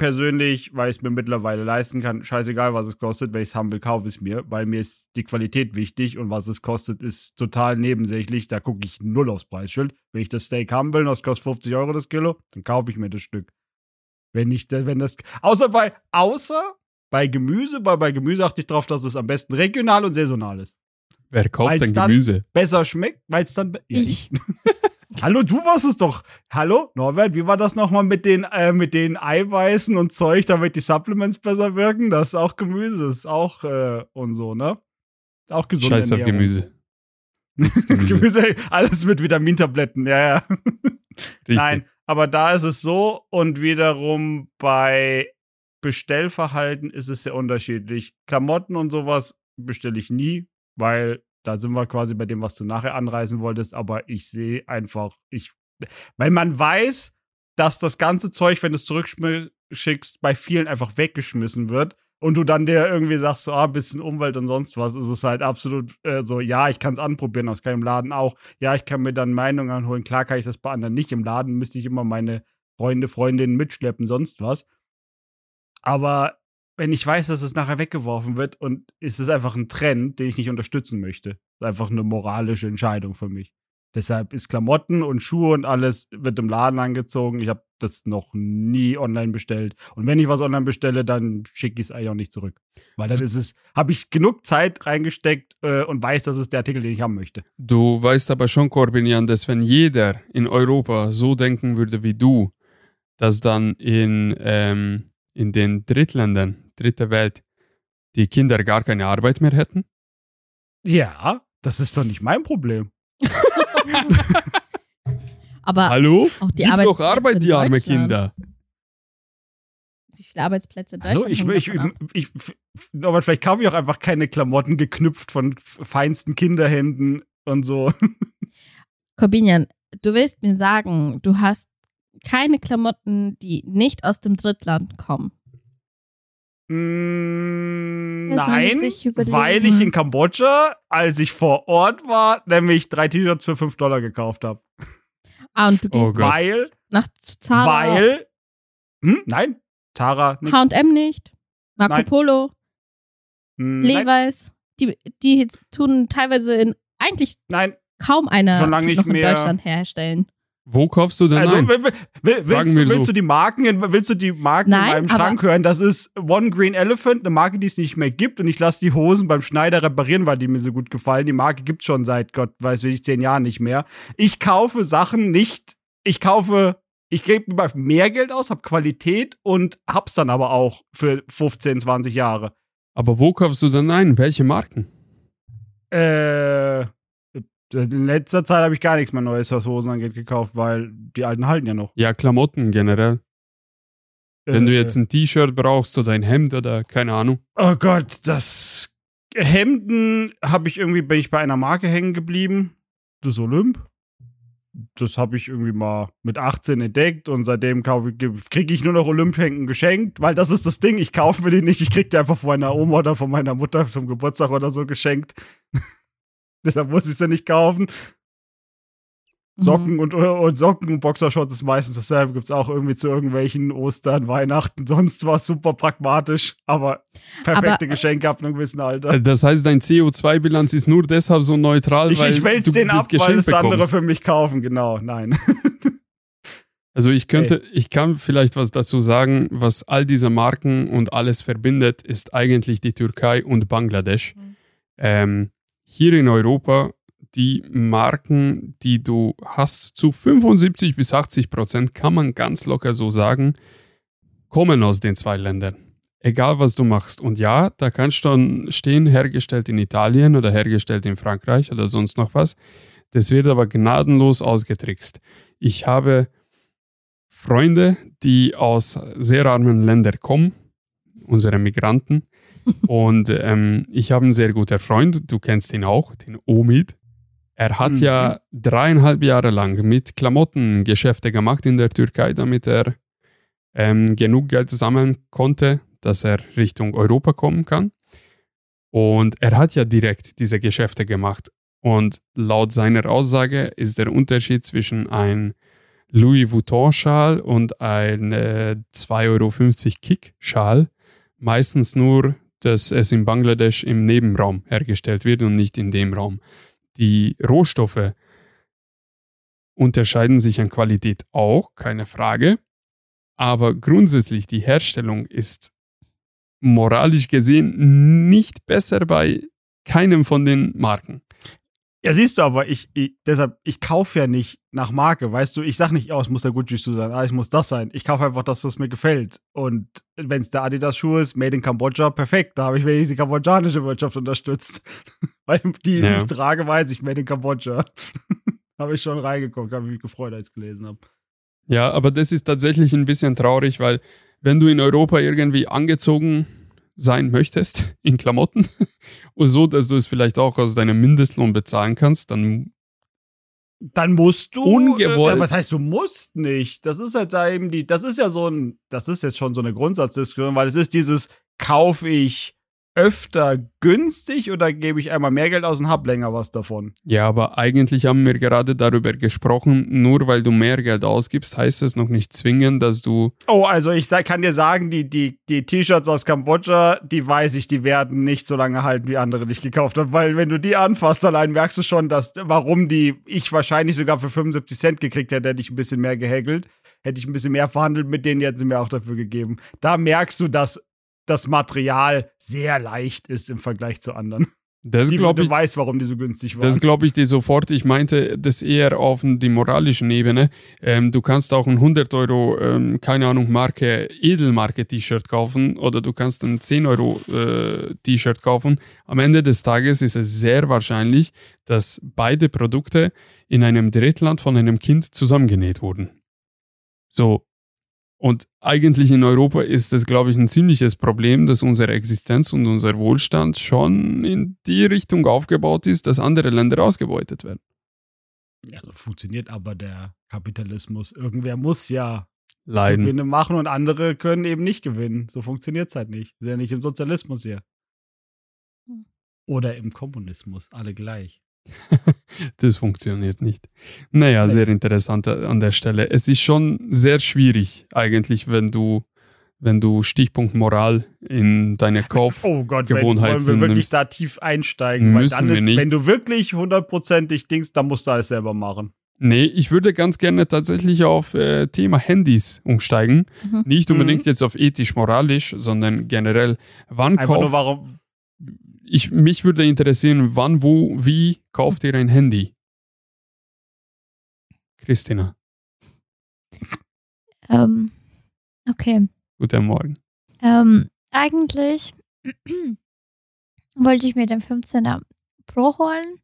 persönlich, weil ich es mir mittlerweile leisten kann, scheißegal, was es kostet. Wenn ich es haben will, kaufe ich es mir, weil mir ist die Qualität wichtig und was es kostet, ist total nebensächlich. Da gucke ich null aufs Preisschild. Wenn ich das Steak haben will und das kostet 50 Euro das Kilo, dann kaufe ich mir das Stück. Wenn nicht, wenn das, außer bei, außer bei Gemüse, weil bei Gemüse achte ich darauf, dass es am besten regional und saisonal ist. Wer kauft Weil's denn dann- Gemüse? Besser schmeckt, weil es dann, be- ja, Ich. Hallo, du warst es doch. Hallo, Norbert, wie war das nochmal mit den, äh, mit den Eiweißen und Zeug, damit die Supplements besser wirken? Das ist auch Gemüse, ist auch, äh, und so, ne? Ist auch gesund. Scheiß auf Gemüse. Gemüse. Gemüse, alles mit Vitamintabletten, ja, ja. Richtig. Nein, aber da ist es so und wiederum bei Bestellverhalten ist es sehr unterschiedlich. Klamotten und sowas bestelle ich nie, weil da sind wir quasi bei dem, was du nachher anreißen wolltest, aber ich sehe einfach, ich, weil man weiß, dass das ganze Zeug, wenn du es zurückschickst, bei vielen einfach weggeschmissen wird und du dann dir irgendwie sagst, so, ah, bisschen Umwelt und sonst was, ist es halt absolut äh, so, ja, ich kann es anprobieren, ich im Laden auch. Ja, ich kann mir dann Meinungen anholen. Klar kann ich das bei anderen nicht. Im Laden müsste ich immer meine Freunde, Freundinnen mitschleppen, sonst was. Aber wenn ich weiß, dass es nachher weggeworfen wird und es ist einfach ein Trend, den ich nicht unterstützen möchte. ist einfach eine moralische Entscheidung für mich. Deshalb ist Klamotten und Schuhe und alles wird im Laden angezogen. Ich habe das noch nie online bestellt. Und wenn ich was online bestelle, dann schicke ich es eigentlich auch nicht zurück. Weil dann ist es, habe ich genug Zeit reingesteckt äh, und weiß, das ist der Artikel, den ich haben möchte. Du weißt aber schon, Corbinian, dass wenn jeder in Europa so denken würde wie du, dass dann in, ähm, in den Drittländern, dritte Welt, die Kinder gar keine Arbeit mehr hätten? Ja, das ist doch nicht mein Problem. Aber Hallo? auch die Gib doch Arbeit, die arme. Kinder. wie viele Arbeitsplätze in Hallo, Deutschland ich, hängen ich, ab? ich, ich, aber vielleicht kaufe ich auch einfach keine Klamotten geknüpft von feinsten Kinderhänden und so. Corbinian, du willst mir sagen, du hast keine Klamotten, die nicht aus dem Drittland kommen. Mm, nein, weil ich in Kambodscha, als ich vor Ort war, nämlich drei T-Shirts für 5 Dollar gekauft habe. Ah, und du Oh gehst Gott. Weil, nach Zara, weil, hm, nein, Tara, nicht. H&M nicht, Marco Nein. Polo, Hm, nein, Levi's, die, die jetzt tun teilweise in eigentlich nein, kaum einer noch in mehr. Deutschland herstellen. Wo kaufst du denn Also, ein? will, will, will, willst, du, wir so. willst du die Marken, in, willst du die Marken Nein, in meinem Schrank hören? Das ist One Green Elephant, eine Marke, die es nicht mehr gibt. Und ich lasse die Hosen beim Schneider reparieren, weil die mir so gut gefallen. Die Marke gibt schon seit Gott weiß wie ich zehn Jahren nicht mehr. Ich kaufe Sachen nicht. Ich kaufe, ich gebe mir mehr Geld aus, habe Qualität und hab's dann aber auch für 15, 20 Jahre. Aber wo kaufst du denn ein? Welche Marken? Äh, in letzter Zeit habe ich gar nichts mehr Neues, was Hosen angeht, gekauft, weil die alten halten ja noch. Ja, Klamotten generell. Wenn du Äh, jetzt ein T-Shirt brauchst oder ein Hemd oder keine Ahnung. Oh Gott, das Hemden habe ich irgendwie, bin ich bei einer Marke hängen geblieben. Das Olymp. Das habe ich irgendwie mal mit 18 entdeckt und seitdem kriege ich nur noch Olymp-Hemden geschenkt, weil das ist das Ding, ich kaufe mir die nicht, ich kriege die einfach von meiner Oma oder von meiner Mutter zum Geburtstag oder so geschenkt. Deshalb muss ich sie nicht kaufen. Socken und, und Socken und Boxershorts ist meistens dasselbe. Gibt es auch irgendwie zu irgendwelchen Ostern, Weihnachten, sonst was super pragmatisch, aber perfekte Aber- Geschenke ab einem gewissen Alter. Äh, Das heißt, dein CO2-Bilanz ist nur deshalb so neutral, Ich, weil ich wälz du den das ab, weil Geschenk es andere bekommst. für mich kaufen, genau. Nein. Also ich könnte, ich kann vielleicht was dazu sagen, was all diese Marken und alles verbindet, ist eigentlich die Türkei und Bangladesch. Mhm. Ähm, hier in Europa, die Marken, die du hast, zu 75 bis 80 Prozent, kann man ganz locker so sagen, kommen aus den zwei Ländern. Egal was du machst. Und ja, da kann schon stehen, hergestellt in Italien oder hergestellt in Frankreich oder sonst noch was. Das wird aber gnadenlos ausgetrickst. Ich habe Freunde, die aus sehr armen Ländern kommen, unsere Migranten. Und ähm, ich habe einen sehr guten Freund, du kennst ihn auch, den Omid. Er hat Mhm. ja dreieinhalb Jahre lang mit Klamotten Geschäfte gemacht in der Türkei, damit er ähm, genug Geld sammeln konnte, dass er Richtung Europa kommen kann. Und er hat ja direkt diese Geschäfte gemacht. Und laut seiner Aussage ist der Unterschied zwischen ein Louis Vuitton-Schal und ein äh, 2,50 Euro Kick-Schal meistens nur, dass es in Bangladesch im Nebenraum hergestellt wird und nicht in dem Raum. Die Rohstoffe unterscheiden sich an Qualität auch, keine Frage. Aber grundsätzlich die Herstellung ist moralisch gesehen nicht besser bei keinem von den Marken. Ja, siehst du, aber ich, ich deshalb, ich kaufe ja nicht nach Marke, weißt du, ich sag nicht, oh, es muss der Gucci-Schuh sein, ah, es muss das sein. Ich kaufe einfach das, was mir gefällt. Und wenn es der Adidas-Schuh ist, made in Kambodscha, perfekt. Da habe ich wenigstens die kambodschanische Wirtschaft unterstützt. Weil die, Ja. die ich trage, weiß ich, made in Kambodscha. habe ich schon reingeguckt, habe mich gefreut, als ich gelesen habe. Ja, aber das ist tatsächlich ein bisschen traurig, weil wenn du in Europa irgendwie angezogen sein möchtest in Klamotten und so, dass du es vielleicht auch aus deinem Mindestlohn bezahlen kannst, dann Dann musst du. Ungewollt. Äh, was heißt, du musst nicht? Das ist halt da eben die. Das ist ja so ein. Das ist jetzt schon so eine Grundsatzdiskussion, weil es ist dieses, kaufe ich öfter günstig oder gebe ich einmal mehr Geld aus und hab länger was davon? ja, aber eigentlich haben wir gerade darüber gesprochen, nur weil du mehr Geld ausgibst, heißt es noch nicht zwingend, dass du Oh, also ich kann dir sagen, die, die, die T-Shirts aus Kambodscha, die weiß ich, die werden nicht so lange halten, wie andere die ich gekauft habe. Weil wenn du die anfasst, allein merkst du schon, dass, warum die ich wahrscheinlich sogar für 75 Cent gekriegt hätte, hätte ich ein bisschen mehr gehäkelt. Hätte ich ein bisschen mehr verhandelt mit denen, die hätten sie mir auch dafür gegeben. Da merkst du, dass das Material sehr leicht ist im Vergleich zu anderen. das glaube du ich, weißt, warum die so günstig waren. Das glaube ich dir sofort. Ich meinte das eher auf die moralischen Ebene. Ähm, du kannst auch ein 100 Euro, ähm, keine Ahnung, Marke, Edelmarke T-Shirt kaufen oder du kannst ein 10 Euro äh, T-Shirt kaufen. Am Ende des Tages ist es sehr wahrscheinlich, dass beide Produkte in einem Drittland von einem Kind zusammengenäht wurden. So. Und eigentlich in Europa ist es, glaube ich, ein ziemliches Problem, dass unsere Existenz und unser Wohlstand schon in die Richtung aufgebaut ist, dass andere Länder ausgebeutet werden. ja, so funktioniert aber der Kapitalismus. Irgendwer muss ja Leiden. Gewinne machen und andere können eben nicht gewinnen. So funktioniert es halt nicht. Wir sind ja nicht im Sozialismus hier. Hm. Oder im Kommunismus, alle gleich. Das funktioniert nicht. Naja, sehr interessant an der Stelle. Es ist schon sehr schwierig, eigentlich, wenn du, wenn du Stichpunkt Moral in deine Kauf. Oh Gott, Gewohnheiten wollen wir wirklich nimmst. da tief einsteigen? Weil dann wir ist, nicht. wenn du wirklich hundertprozentig dingst, dann musst du alles selber machen. Nee, ich würde ganz gerne tatsächlich auf äh, Thema Handys umsteigen. Mhm. Nicht unbedingt jetzt auf ethisch-moralisch, sondern generell, wann Einfach nur warum. Ich, mich würde interessieren, wann, wo, wie kauft ihr ein Handy? Christina, Ähm, okay. guten Morgen. Ähm, eigentlich wollte ich mir den 15er Pro holen,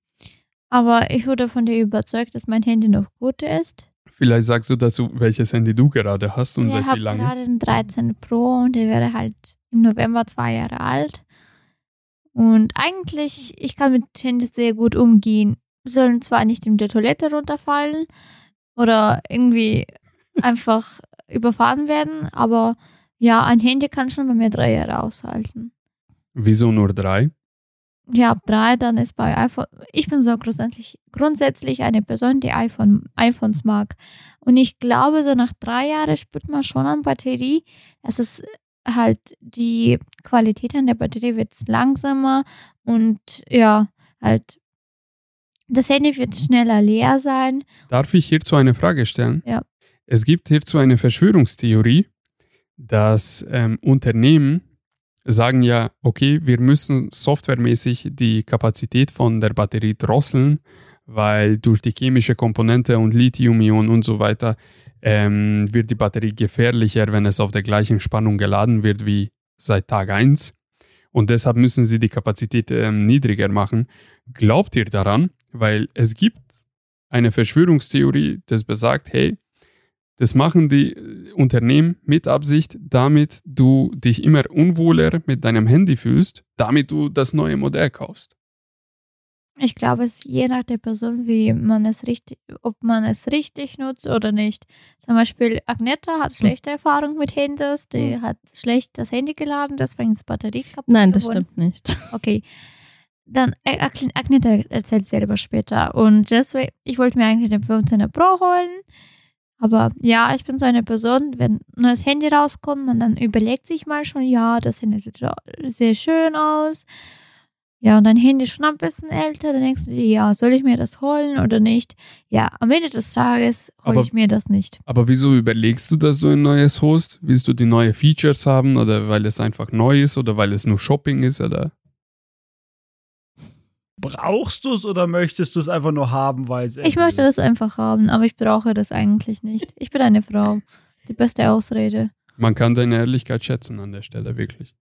aber ich wurde von dir überzeugt, dass mein Handy noch gut ist. Vielleicht sagst du dazu, welches Handy du gerade hast und ich seit wie habe lange. gerade den 13 Pro und der wäre halt im November zwei Jahre alt. Und eigentlich, ich kann mit Handys sehr gut umgehen. Sollen zwar nicht in der Toilette runterfallen oder irgendwie einfach überfahren werden, aber ja, ein Handy kann schon bei mir drei Jahre aushalten. Wieso nur drei? ja, ab drei, dann ist bei iPhone, ich bin so grundsätzlich, grundsätzlich eine Person, die iPhone, iPhones mag. Und ich glaube, so nach drei Jahren spürt man schon an Batterie, dass es halt die Qualität an der Batterie wird langsamer und ja, halt das Handy wird schneller leer sein. Darf ich hierzu eine Frage stellen? Ja. Es gibt hierzu eine Verschwörungstheorie, dass ähm, Unternehmen sagen ja, okay, wir müssen softwaremäßig die Kapazität von der Batterie drosseln, weil durch die chemische Komponente und Lithium-Ionen und so weiter ähm, wird die Batterie gefährlicher, wenn es auf der gleichen Spannung geladen wird wie seit Tag 1. Und deshalb müssen sie die Kapazität ähm, niedriger machen. Glaubt ihr daran? Weil es gibt eine Verschwörungstheorie, das besagt, hey, das machen die äh, Unternehmen mit Absicht, damit du dich immer unwohler mit deinem Handy fühlst, damit du das neue Modell kaufst. Ich glaube, es ist je nach der Person, wie man es richtig, ob man es richtig nutzt oder nicht. Zum Beispiel Agneta hat schlechte Erfahrungen mit Handys, die hat schlecht das Handy geladen, deswegen ist die Batterie kaputt. Nein, das geworden. stimmt nicht. Okay. Dann äh, Ag- Agneta erzählt selber später. Und deswegen, ich wollte mir eigentlich den 15er Pro holen. Aber ja, ich bin so eine Person, wenn ein neues Handy rauskommt, man dann überlegt sich mal schon, ja, das Handy sieht sehr schön aus. Ja, und dein Handy ist schon ein bisschen älter, dann denkst du dir, ja, soll ich mir das holen oder nicht? Ja, am Ende des Tages hole ich mir das nicht. Aber wieso überlegst du, dass du ein neues holst? Willst du die neue Features haben oder weil es einfach neu ist oder weil es nur Shopping ist oder? Brauchst du es oder möchtest du es einfach nur haben, weil es Ich möchte das einfach haben, aber ich brauche das eigentlich nicht. Ich bin eine Frau. Die beste Ausrede. Man kann deine Ehrlichkeit schätzen an der Stelle, wirklich.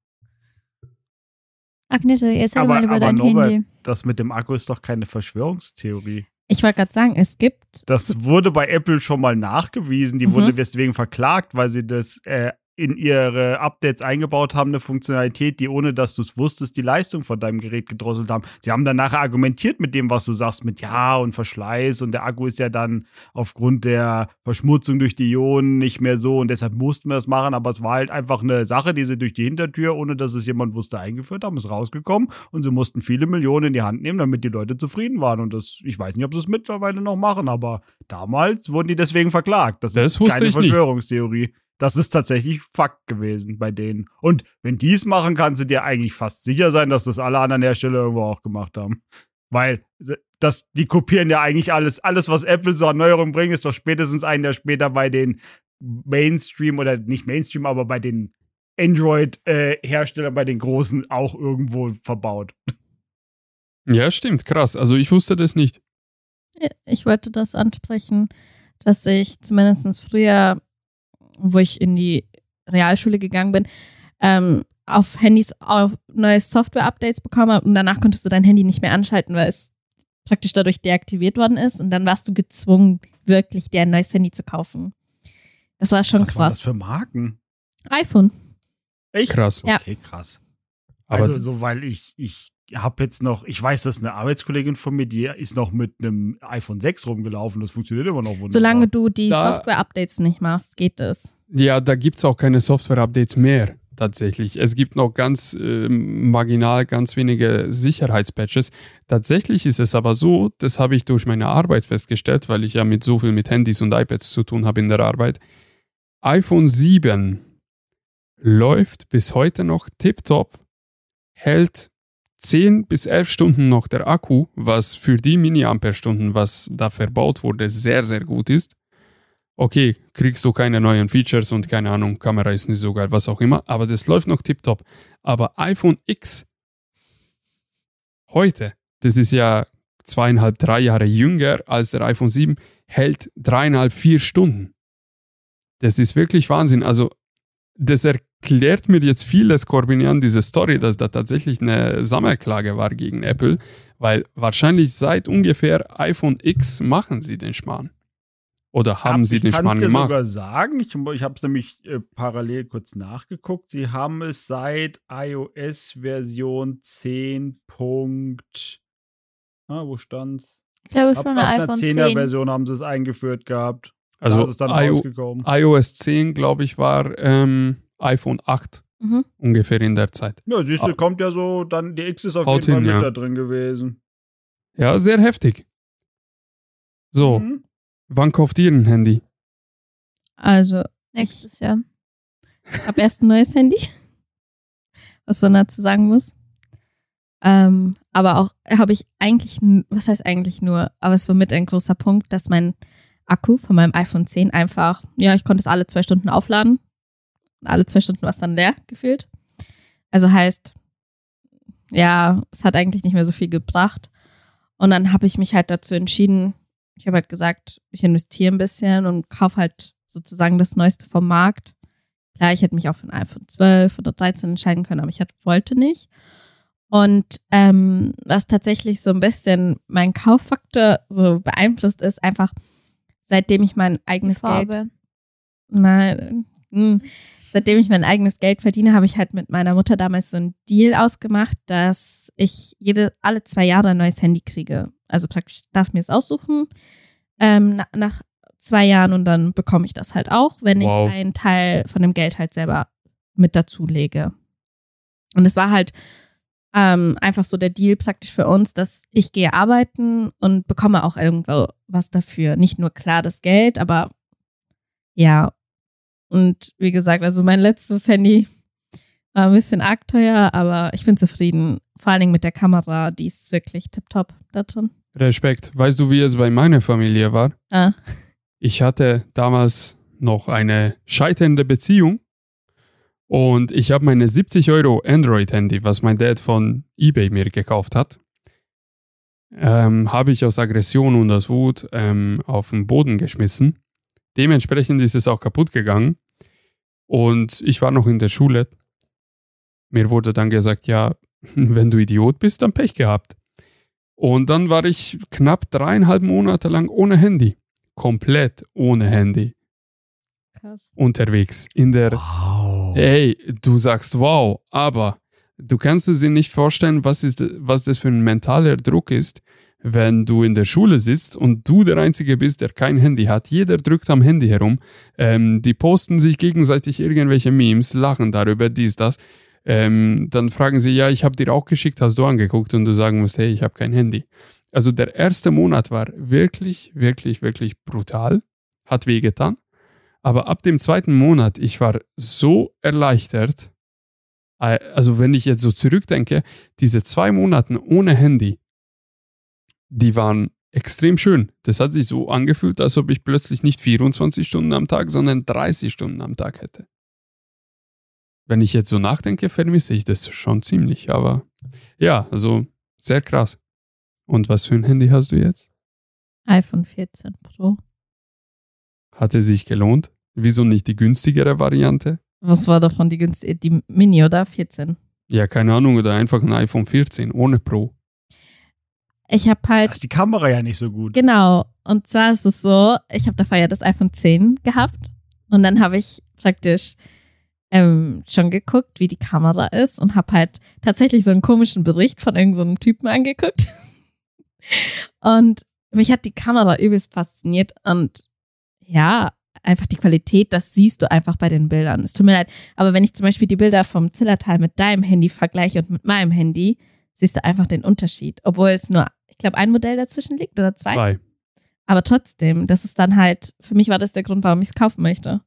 Erzähl Aber- mal über aber dein Norbert- Handy. Das mit dem Akku ist doch keine Verschwörungstheorie. Ich wollte gerade sagen, es gibt. Das wurde bei Apple schon mal nachgewiesen. Die Mhm. wurde deswegen verklagt, weil sie das äh, in ihre Updates eingebaut haben, eine Funktionalität, die ohne dass du es wusstest, die Leistung von deinem Gerät gedrosselt haben. Sie haben dann nachher argumentiert mit dem, was du sagst, mit ja und Verschleiß und der Akku ist ja dann aufgrund der Verschmutzung durch die Ionen nicht mehr so und deshalb mussten wir das machen, aber es war halt einfach eine Sache, die sie durch die Hintertür, ohne dass es jemand wusste, eingeführt haben, ist rausgekommen und sie mussten viele Millionen in die Hand nehmen, damit die Leute zufrieden waren und das, ich weiß nicht, ob sie es mittlerweile noch machen, aber damals wurden die deswegen verklagt. Das, Das ist keine ich nicht. Das ist tatsächlich Fakt gewesen bei denen. Und wenn die es machen, kannst du dir eigentlich fast sicher sein, dass das alle anderen Hersteller irgendwo auch gemacht haben. Weil das, die kopieren ja eigentlich alles. Alles, was Apple so an Neuerungen bringt, ist doch spätestens ein Jahr später bei den Mainstream oder nicht Mainstream, aber bei den Android-Herstellern, bei den großen auch irgendwo verbaut. Ja, stimmt, krass. Also ich wusste das nicht. Ich wollte das ansprechen, dass ich zumindest früher, wo ich in die Realschule gegangen bin, ähm, auf Handys auch neue Software-Updates bekommen habe und danach konntest du dein Handy nicht mehr anschalten, weil es praktisch dadurch deaktiviert worden ist und dann warst du gezwungen, wirklich dir ein neues Handy zu kaufen. Das war schon Was waren das krass. für Marken? iPhone. Echt? Krass. Ja. Okay, krass. Aber also so, weil ich, ich habe jetzt noch, ich weiß, dass eine Arbeitskollegin von mir, die ist noch mit einem iPhone 6 rumgelaufen. Das funktioniert immer noch wunderbar. Solange du die Da- Software-Updates nicht machst, geht es. Ja, da gibt es auch keine Software-Updates mehr tatsächlich. Es gibt noch ganz äh, marginal ganz wenige Sicherheitspatches. Tatsächlich ist es aber so, das habe ich durch meine Arbeit festgestellt, weil ich ja mit so viel mit Handys und iPads zu tun habe in der Arbeit. iPhone 7 läuft bis heute noch tiptop, hält 10 bis 11 Stunden noch der Akku, was für die Milliampere-Stunden, was da verbaut wurde, sehr, sehr gut ist okay, kriegst du keine neuen Features und keine Ahnung, Kamera ist nicht so geil, was auch immer, aber das läuft noch tiptop. Aber iPhone X heute, das ist ja zweieinhalb, drei Jahre jünger als der iPhone 7, hält dreieinhalb, vier Stunden. Das ist wirklich Wahnsinn. Also, das erklärt mir jetzt vieles, Corbinian, diese Story, dass da tatsächlich eine Sammelklage war gegen Apple, weil wahrscheinlich seit ungefähr iPhone X machen sie den Schmarrn. Oder haben Hab- sie ich den Schmarrn gemacht? sogar sagen, ich, ich habe es nämlich äh, parallel kurz nachgeguckt. Sie haben es seit iOS Version 10. Punkt, ah, wo stand's? Ich glaube Ab, schon ab einer iPhone 10er 10. Version haben sie es eingeführt gehabt. Also da ist es dann IO rausgekommen. iOS 10, glaube ich, war ähm, iPhone 8 Mhm. Ungefähr in der Zeit. Ja, siehst du, Ah. kommt ja so, dann die X ist auf Haut jeden Fall hin, mit ja. da drin gewesen. Ja, sehr heftig. So, Mhm. wann kauft ihr ein Handy? Also, Nächstes Jahr. ich habe erst ein neues Handy, was man dazu sagen muss. Ähm, aber auch habe ich eigentlich, was heißt eigentlich nur, aber es war mit ein großer Punkt, dass mein Akku von meinem iPhone 10 einfach, ja, ich konnte es alle zwei Stunden aufladen. Alle zwei Stunden war es dann leer gefühlt. Also heißt, ja, es hat eigentlich nicht mehr so viel gebracht. Und dann habe ich mich halt dazu entschieden, ich habe halt gesagt, ich investiere ein bisschen und kaufe halt sozusagen das Neueste vom Markt. Klar, ich hätte mich auch für ein iPhone 12 oder 13 entscheiden können, aber ich halt wollte nicht. Und ähm, was tatsächlich so ein bisschen mein Kauffaktor so beeinflusst ist, einfach seitdem ich mein eigenes Geld. Nein. hm. Seitdem ich mein eigenes Geld verdiene, habe ich halt mit meiner Mutter damals so einen Deal ausgemacht, dass ich jede, alle zwei Jahre ein neues Handy kriege. Also praktisch darf mir es aussuchen ähm, na, nach zwei Jahren und dann bekomme ich das halt auch, wenn Wow. ich einen Teil von dem Geld halt selber mit dazu lege. Und es war halt ähm, einfach so der Deal praktisch für uns, dass ich gehe arbeiten und bekomme auch irgendwo was dafür. Nicht nur klar das Geld, aber ja. Und wie gesagt, also mein letztes Handy war ein bisschen arg teuer, aber ich bin zufrieden. Vor allen Dingen mit der Kamera, die ist wirklich tipptopp da drin. Respekt. Weißt du, wie es bei meiner Familie war? Ah, Ich hatte damals noch eine scheiternde Beziehung und ich habe meine 70 Euro Android-Handy, was mein Dad von eBay mir gekauft hat, ähm, habe ich aus Aggression und aus Wut ähm, auf den Boden geschmissen. Dementsprechend ist es auch kaputt gegangen und ich war noch in der Schule. Mir wurde dann gesagt, ja, wenn du Idiot bist, dann Pech gehabt. Und dann war ich knapp dreieinhalb Monate lang ohne Handy komplett ohne Handy krass. unterwegs in der Wow. Ey, du sagst wow, aber du kannst es dir nicht vorstellen, was ist was das für ein mentaler Druck ist, wenn du in der Schule sitzt und du der einzige bist, der kein Handy hat. Jeder drückt am Handy herum. Ähm, die posten sich gegenseitig irgendwelche Memes, lachen darüber, dies das. Ähm, dann fragen sie, ja, ich habe dir auch geschickt, hast du angeguckt und du sagen musst, hey, ich habe kein Handy. Also der erste Monat war wirklich, wirklich, wirklich brutal, hat wehgetan. Aber ab dem zweiten Monat, ich war so erleichtert. Äh, Also wenn ich jetzt so zurückdenke, diese zwei Monate ohne Handy, die waren extrem schön. Das hat sich so angefühlt, als ob ich plötzlich nicht 24 Stunden am Tag, sondern 30 Stunden am Tag hätte. Wenn ich jetzt so nachdenke, vermisse ich das schon ziemlich. Aber ja, also sehr krass. Und was für ein Handy hast du jetzt? iPhone 14 Pro. Hat es sich gelohnt? Wieso nicht die günstigere Variante? Was war davon die günstige? Die Mini oder 14? Ja, keine Ahnung, oder einfach ein iPhone 14 ohne Pro. Ich habe Da halt ist die Kamera ja nicht so gut. Genau. Und zwar ist es so, ich habe davor ja das iPhone 10 gehabt und dann habe ich praktisch ähm, schon geguckt, wie die Kamera ist und habe halt tatsächlich so einen komischen Bericht von irgendeinem so Typen angeguckt. Und mich hat die Kamera übelst fasziniert und ja, einfach die Qualität, das siehst du einfach bei den Bildern. Es tut mir leid, aber wenn ich zum Beispiel die Bilder vom Zillertal mit deinem Handy vergleiche und mit meinem Handy, siehst du einfach den Unterschied. Obwohl es nur, ich glaube, ein Modell dazwischen liegt oder zwei. Zwei. Aber trotzdem, das ist dann halt, für mich war das der Grund, warum ich es kaufen möchte.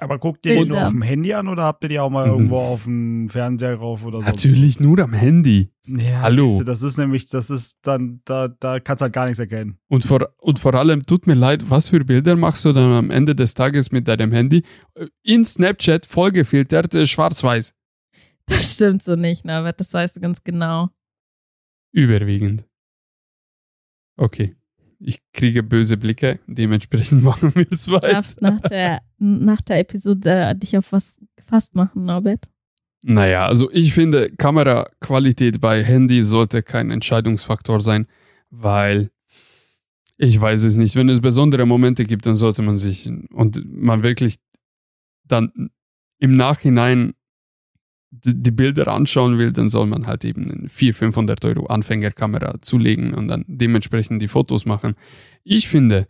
Aber guckt ihr die nur auf dem Handy an oder habt ihr die auch mal Mhm. irgendwo auf dem Fernseher drauf oder so? Natürlich nur am Handy. Ja, Hallo. siehste, Das ist nämlich, das ist dann, da, da kannst du halt gar nichts erkennen. Und vor, und vor allem, tut mir leid, was für Bilder machst du dann am Ende des Tages mit deinem Handy? In Snapchat vollgefiltert, schwarz-weiß. Das stimmt so nicht, Norbert, das weißt du ganz genau. Überwiegend. Okay. Ich kriege böse Blicke, dementsprechend machen wir es Du weiter. darfst nach der, nach der Episode dich auf was gefasst machen, Norbert. Naja, also ich finde, Kameraqualität bei Handy sollte kein Entscheidungsfaktor sein, weil ich weiß es nicht. Wenn es besondere Momente gibt, dann sollte man sich und man wirklich dann im Nachhinein die Bilder anschauen will, dann soll man halt eben eine 400, 500 Euro Anfängerkamera zulegen und dann dementsprechend die Fotos machen. Ich finde,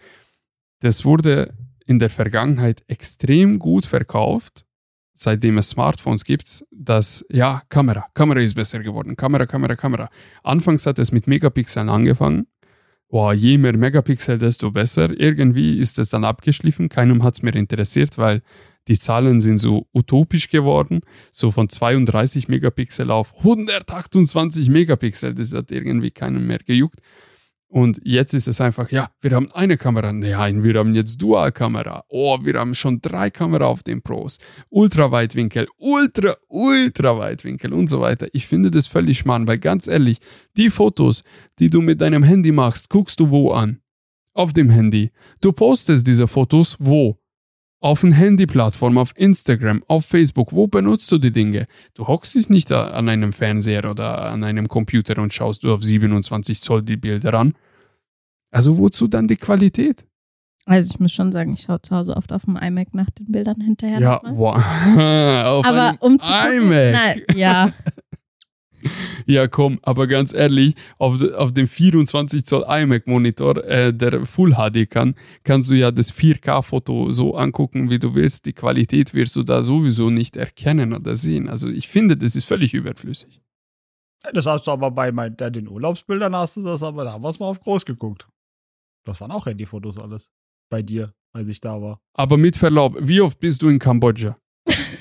das wurde in der Vergangenheit extrem gut verkauft, seitdem es Smartphones gibt, dass, ja, Kamera, Kamera ist besser geworden. Kamera, Kamera, Kamera. Anfangs hat es mit Megapixeln angefangen. Boah, je mehr Megapixel, desto besser. Irgendwie ist es dann abgeschliffen. Keinem hat es mehr interessiert, weil die Zahlen sind so utopisch geworden. So von 32 Megapixel auf 128 Megapixel. Das hat irgendwie keinen mehr gejuckt. Und jetzt ist es einfach, ja, wir haben eine Kamera. Nein, wir haben jetzt Dual-Kamera. Oh, wir haben schon drei Kamera auf den Pros. Ultraweitwinkel, Ultra, Ultraweitwinkel und so weiter. Ich finde das völlig schmarrn, weil ganz ehrlich, die Fotos, die du mit deinem Handy machst, guckst du wo an? Auf dem Handy. Du postest diese Fotos wo? Auf einer Handyplattform, auf Instagram, auf Facebook, wo benutzt du die Dinge? Du hockst dich nicht an einem Fernseher oder an einem Computer und schaust du auf 27 Zoll die Bilder an. Also wozu dann die Qualität? Also ich muss schon sagen, ich schaue zu Hause oft auf dem iMac nach den Bildern hinterher. Ja, wow. auf Aber um zu gucken, iMac. Nein, ja, Ja, komm, aber ganz ehrlich, auf, auf dem 24 Zoll iMac-Monitor, äh, der Full HD kann, kannst du ja das 4K-Foto so angucken, wie du willst. Die Qualität wirst du da sowieso nicht erkennen oder sehen. Also ich finde, das ist völlig überflüssig. Das hast du aber bei mein, der, den Urlaubsbildern hast du das, aber da haben wir es mal auf groß geguckt. Das waren auch Handyfotos alles. Bei dir, als ich da war. Aber mit Verlaub, wie oft bist du in Kambodscha?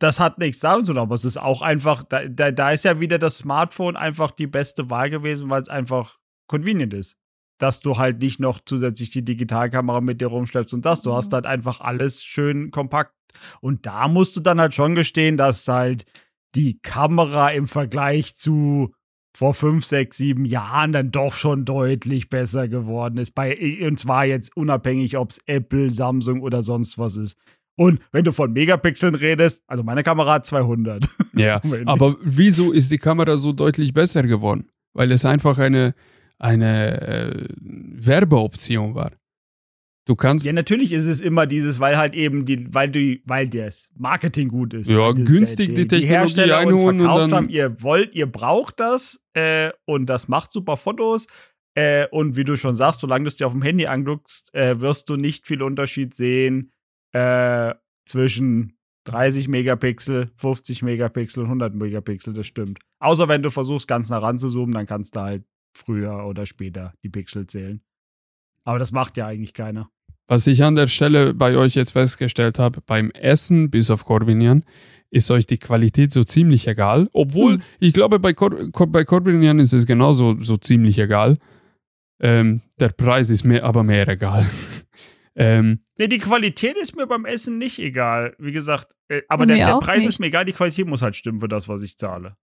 Das hat nichts damit zu tun, aber es ist auch einfach, da, da, da ist ja wieder das Smartphone einfach die beste Wahl gewesen, weil es einfach convenient ist. Dass du halt nicht noch zusätzlich die Digitalkamera mit dir rumschleppst und das. Du hast halt einfach alles schön kompakt. Und da musst du dann halt schon gestehen, dass halt die Kamera im Vergleich zu vor fünf, sechs, sieben Jahren dann doch schon deutlich besser geworden ist. Bei, und zwar jetzt unabhängig, ob es Apple, Samsung oder sonst was ist. Und wenn du von Megapixeln redest, also meine Kamera hat 200. Ja, aber wieso ist die Kamera so deutlich besser geworden? Weil es einfach eine, eine äh, Werbeoption war. Du kannst Ja, natürlich ist es immer dieses, weil halt eben die, weil du, weil das Marketing gut ist. Ja, Weil das- günstig die Technologie Hersteller uns einholen und verkauft dann- haben, ihr wollt, ihr braucht das äh, und das macht super Fotos. Äh, und wie du schon sagst, solange du es dir auf dem Handy anguckst, äh, wirst du nicht viel Unterschied sehen äh, zwischen 30 Megapixel, 50 Megapixel und 100 Megapixel, das stimmt. Außer wenn du versuchst, ganz nah ran zu zoomen, dann kannst du halt früher oder später die Pixel zählen. Aber das macht ja eigentlich keiner. Was ich an der Stelle bei euch jetzt festgestellt habe, beim Essen, bis auf Corbinian, ist euch die Qualität so ziemlich egal. Obwohl, Hm. ich glaube, bei, Cor Cor bei Corbinian ist es genauso so ziemlich egal. Ähm, der Preis ist mir aber mehr egal. ähm, Nee, die Qualität ist mir beim Essen nicht egal. Wie gesagt, äh, aber der, der Preis nicht. ist mir egal, die Qualität muss halt stimmen für das, was ich zahle.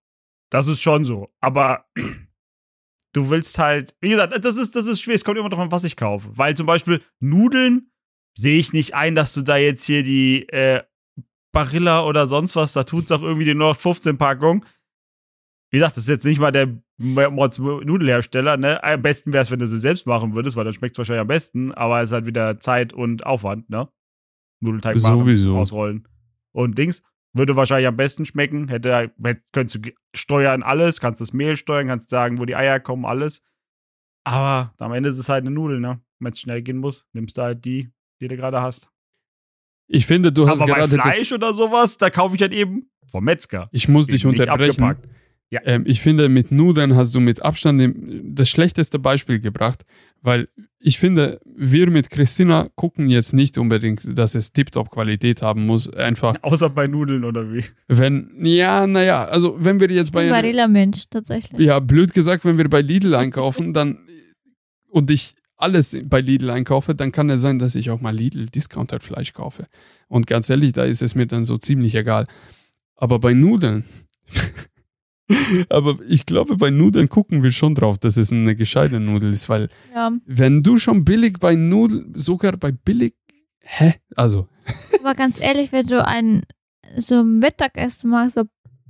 Das ist schon so. Aber du willst halt, wie gesagt, das ist, das ist schwer. Es kommt immer darauf an, was ich kaufe. Weil zum Beispiel Nudeln sehe ich nicht ein, dass du da jetzt hier die äh, Barilla oder sonst was, da tut's auch irgendwie die 15 Packung. Wie gesagt, das ist jetzt nicht mal der Mods Nudelhersteller, ne? Am besten wäre es, wenn du sie selbst machen würdest, weil dann schmeckt es wahrscheinlich am besten, aber es ist halt wieder Zeit und Aufwand, ne? Nudelteig machen, Sowieso. ausrollen. Und Dings würde wahrscheinlich am besten schmecken. Hätte, hätte könntest du steuern alles, kannst das Mehl steuern, kannst sagen, wo die Eier kommen, alles. Aber am Ende ist es halt eine Nudel, ne? Wenn es schnell gehen muss, nimmst du halt die, die du gerade hast. ich finde, du hast Aber bei gerade das, Fleisch oder sowas, da kaufe ich halt eben vom Metzger. Ich muss dich unterbrechen. Ja. Ähm, ich finde, mit Nudeln hast du mit Abstand das schlechteste Beispiel gebracht, weil ich finde, wir mit Christina gucken jetzt nicht unbedingt, dass es Tip-Top-Qualität haben muss. Einfach, Außer bei Nudeln oder wie. wenn, ja, naja, also wenn wir jetzt bei, Barilla-Mensch, tatsächlich. ja, blöd gesagt, wenn wir bei Lidl einkaufen, dann und ich alles bei Lidl einkaufe, dann kann es sein, dass ich auch mal Lidl Discounter-Fleisch kaufe. Und ganz ehrlich, da ist es mir dann so ziemlich egal. Aber bei Nudeln, aber ich glaube, bei Nudeln gucken wir schon drauf, dass es eine gescheite Nudel ist, weil Ja. wenn du schon billig bei Nudeln, sogar bei billig, hä? Also, Aber ganz ehrlich, wenn du ein so Mittagessen machst, so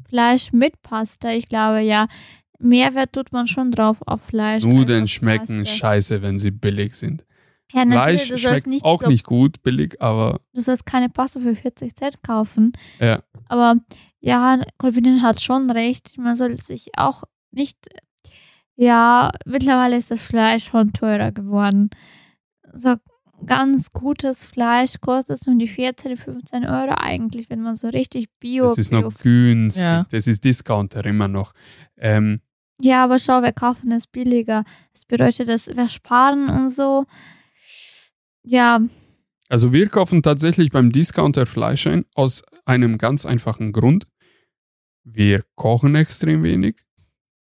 Fleisch mit Pasta, ich glaube ja, Mehrwert tut man schon drauf auf Fleisch. Nudeln schmecken Pasta. scheiße, wenn sie billig sind. Ja, Fleisch schmeckt nicht auch so, nicht gut billig, aber Du sollst keine Pasta für 40 Cent kaufen. Ja. Aber ja, Kolpinin hat schon recht. Man soll sich auch nicht. Ja, mittlerweile ist das Fleisch schon teurer geworden. So, ganz gutes Fleisch kostet es um die 14, 15 Euro eigentlich, wenn man so richtig Bio. Das ist Bio noch günstig. Ja. Das ist Discounter immer noch. Ähm, Ja, aber schau, wir kaufen es billiger. Das bedeutet, dass wir sparen und so. Ja, also wir kaufen tatsächlich beim Discounter Fleisch ein aus einem ganz einfachen Grund. Wir kochen extrem wenig.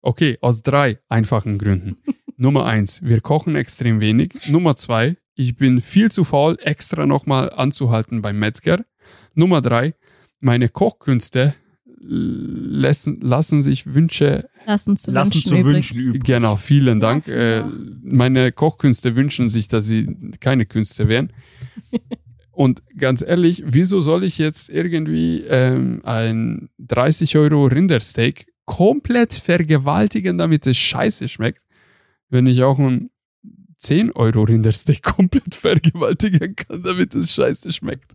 Okay, aus drei einfachen Gründen. Nummer eins, wir kochen extrem wenig. Nummer zwei, ich bin viel zu faul, extra nochmal anzuhalten beim Metzger. Nummer drei, meine Kochkünste lassen, lassen sich Wünsche Lassen zu Lassen wünschen zu übrig. wünschen übrig. Genau, vielen Dank. Lassen Äh, wir. meine Kochkünste wünschen sich, dass sie keine Künste wären. Und ganz ehrlich, wieso soll ich jetzt irgendwie ähm, ein 30 Euro Rindersteak komplett vergewaltigen, damit es scheiße schmeckt, wenn ich auch ein 10 Euro Rindersteak komplett vergewaltigen kann, damit es scheiße schmeckt?